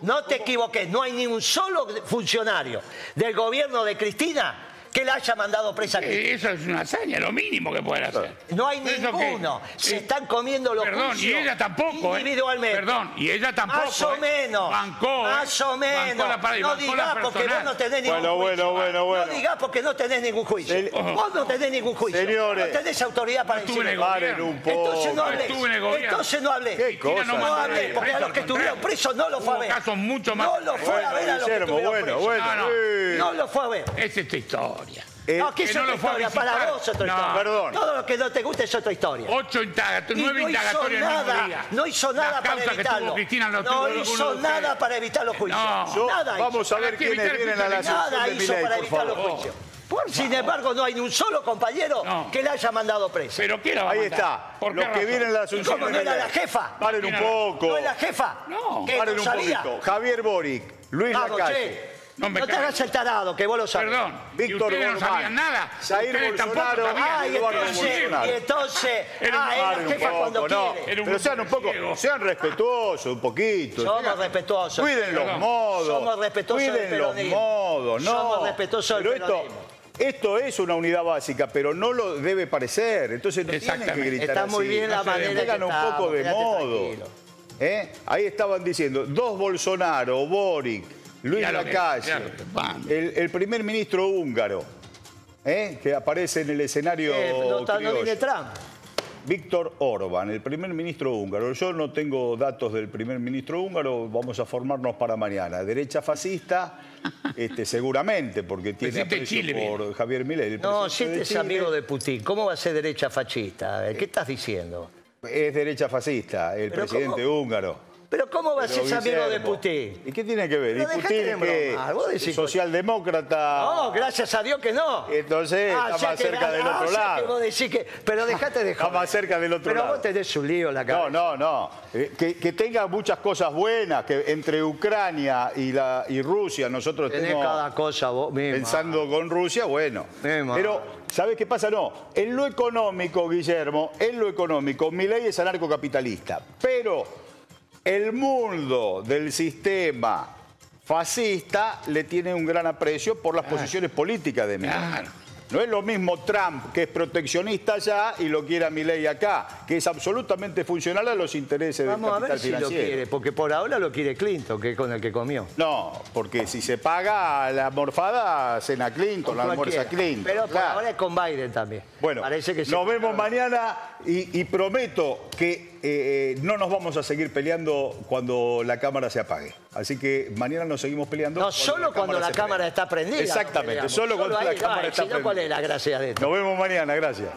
No te equivoques. No hay ni un solo funcionario del gobierno deRistina que le haya mandado presa a Cristina. Eh, Eso es una hazaña, lo mínimo que pueden hacer. No hay ninguno. Se Eh, están comiendo los Perdón, y ella tampoco, ¿eh? individualmente. Perdón, y ella tampoco. Más o ¿eh? menos. Bancó, ¿eh? Más o menos. Bancó la para- y no la digas porque vos no tenés ningún Bueno, juicio. bueno, bueno, bueno. No digas porque no tenés ningún juicio. Vos no tenés ningún juicio. Señores. No tenés autoridad para decirlo. Un poco. Entonces no No hablé. estuve en el gobierno. Entonces no hablé. ¿Qué cosa? no No hablé, porque a los que estuvieron presos no lo fue a ver. casos mucho más. No lo fue a ver a los que Guillermo, bueno, presos. bueno. No, no. eh. No lo fue a ver. Es esta historia. Eh, No, ¿qué es que no otra lo fue a historia? Para vos es otra No. historia. Perdón. Todo lo que no te guste es otra historia. Ocho indagatorias, nueve no hizo indagatorias mismo nada, día. no hizo nada Las para que evitarlo. tuvo Cristina no, no tuvo hizo nada para evitar los juicios. No. Yo- nada hizo. vamos a ver ¿Para qué quiénes vienen a la Nada de hizo para por evitar los favor. juicios. Sin embargo, no hay ni un solo compañero No. que le haya mandado preso. ¿Pero qué la va a Ahí está. ¿Por Los que vienen a la ¿Y asunción cómo no era la jefa? Paren un ¿Quién poco. ¿No es la jefa? No. ¿Que Paren no un sabía? poquito. Javier Boric, Luis Vamos, Lacalle. che. No No, me te cabe. hagas el tarado, que vos lo sabes. Perdón. ¿y Víctor ustedes no sabían nada? Jair Bolsonaro, sabían. Ah, y entonces, y entonces, Era ah, un jefa cuando poco, no. quiere. Pero sean un poco, ciego. sean respetuosos un poquito. Somos Sean- respetuosos. Cuiden los modos. Somos respetuosos del Cuiden los modos, no. Somos respetuosos del Pero esto, esto es una unidad básica, pero no lo debe parecer. Entonces no tienen que gritar Está muy así. bien la No manera que un poco de modo. ¿Eh? Ahí estaban diciendo, dos Bolsonaro, Boric, Luis Mirá Lacalle, que el, el primer ministro húngaro, ¿eh? que aparece en el escenario Eh, no, está, no viene Trump. Víctor Orban, el primer ministro húngaro. Yo no tengo datos del primer ministro húngaro, vamos a formarnos para mañana. Derecha fascista, este, seguramente, porque tiene aprecio por Javier Milei. el No, si presidente este es Chile. amigo de Putin, ¿cómo va a ser derecha fascista? ¿Qué estás diciendo? Es derecha fascista, el Pero presidente húngaro. ¿Pero cómo va a Pero, ser amigo de Putin? ¿Y qué tiene que ver? Pero ¿Y Putin vos decís- Socialdemócrata. No, gracias a Dios que no. Entonces Ah, está más que- cerca del ah, otro que lado. vos decís que- pero dejate de Está joder. más cerca del otro Pero lado. vos tenés un lío en la cabeza. No, no, no. Eh, Que, que tenga muchas cosas buenas, que entre Ucrania y, la, y Rusia nosotros Tenés estemos cada cosa vos misma. pensando con Rusia, bueno. Misma. Pero, ¿sabes qué pasa? No, en lo económico, Guillermo, en lo económico, mi ley es anarcocapitalista, pero el mundo del sistema fascista le tiene un gran aprecio por las posiciones políticas de Milei. Claro. No es lo mismo Trump, que es proteccionista allá y lo quiere a Milei acá, que es absolutamente funcional a los intereses Vamos del a capital ver si lo financiero. quiere, porque por ahora lo quiere Clinton, que es con el que comió. No, porque si se paga la morfada, cena Clinton, la almuerza. Clinton. Pero por claro. ahora es con Biden también. Bueno, Parece que se- nos vemos mañana y, y prometo que eh, no nos vamos a seguir peleando cuando la cámara se apague. Así que mañana nos seguimos peleando. No, solo cuando la cámara está prendida. Exactamente, solo cuando la cámara está si no, ¿cuál prendida. es la gracia de esto? Nos vemos mañana, gracias.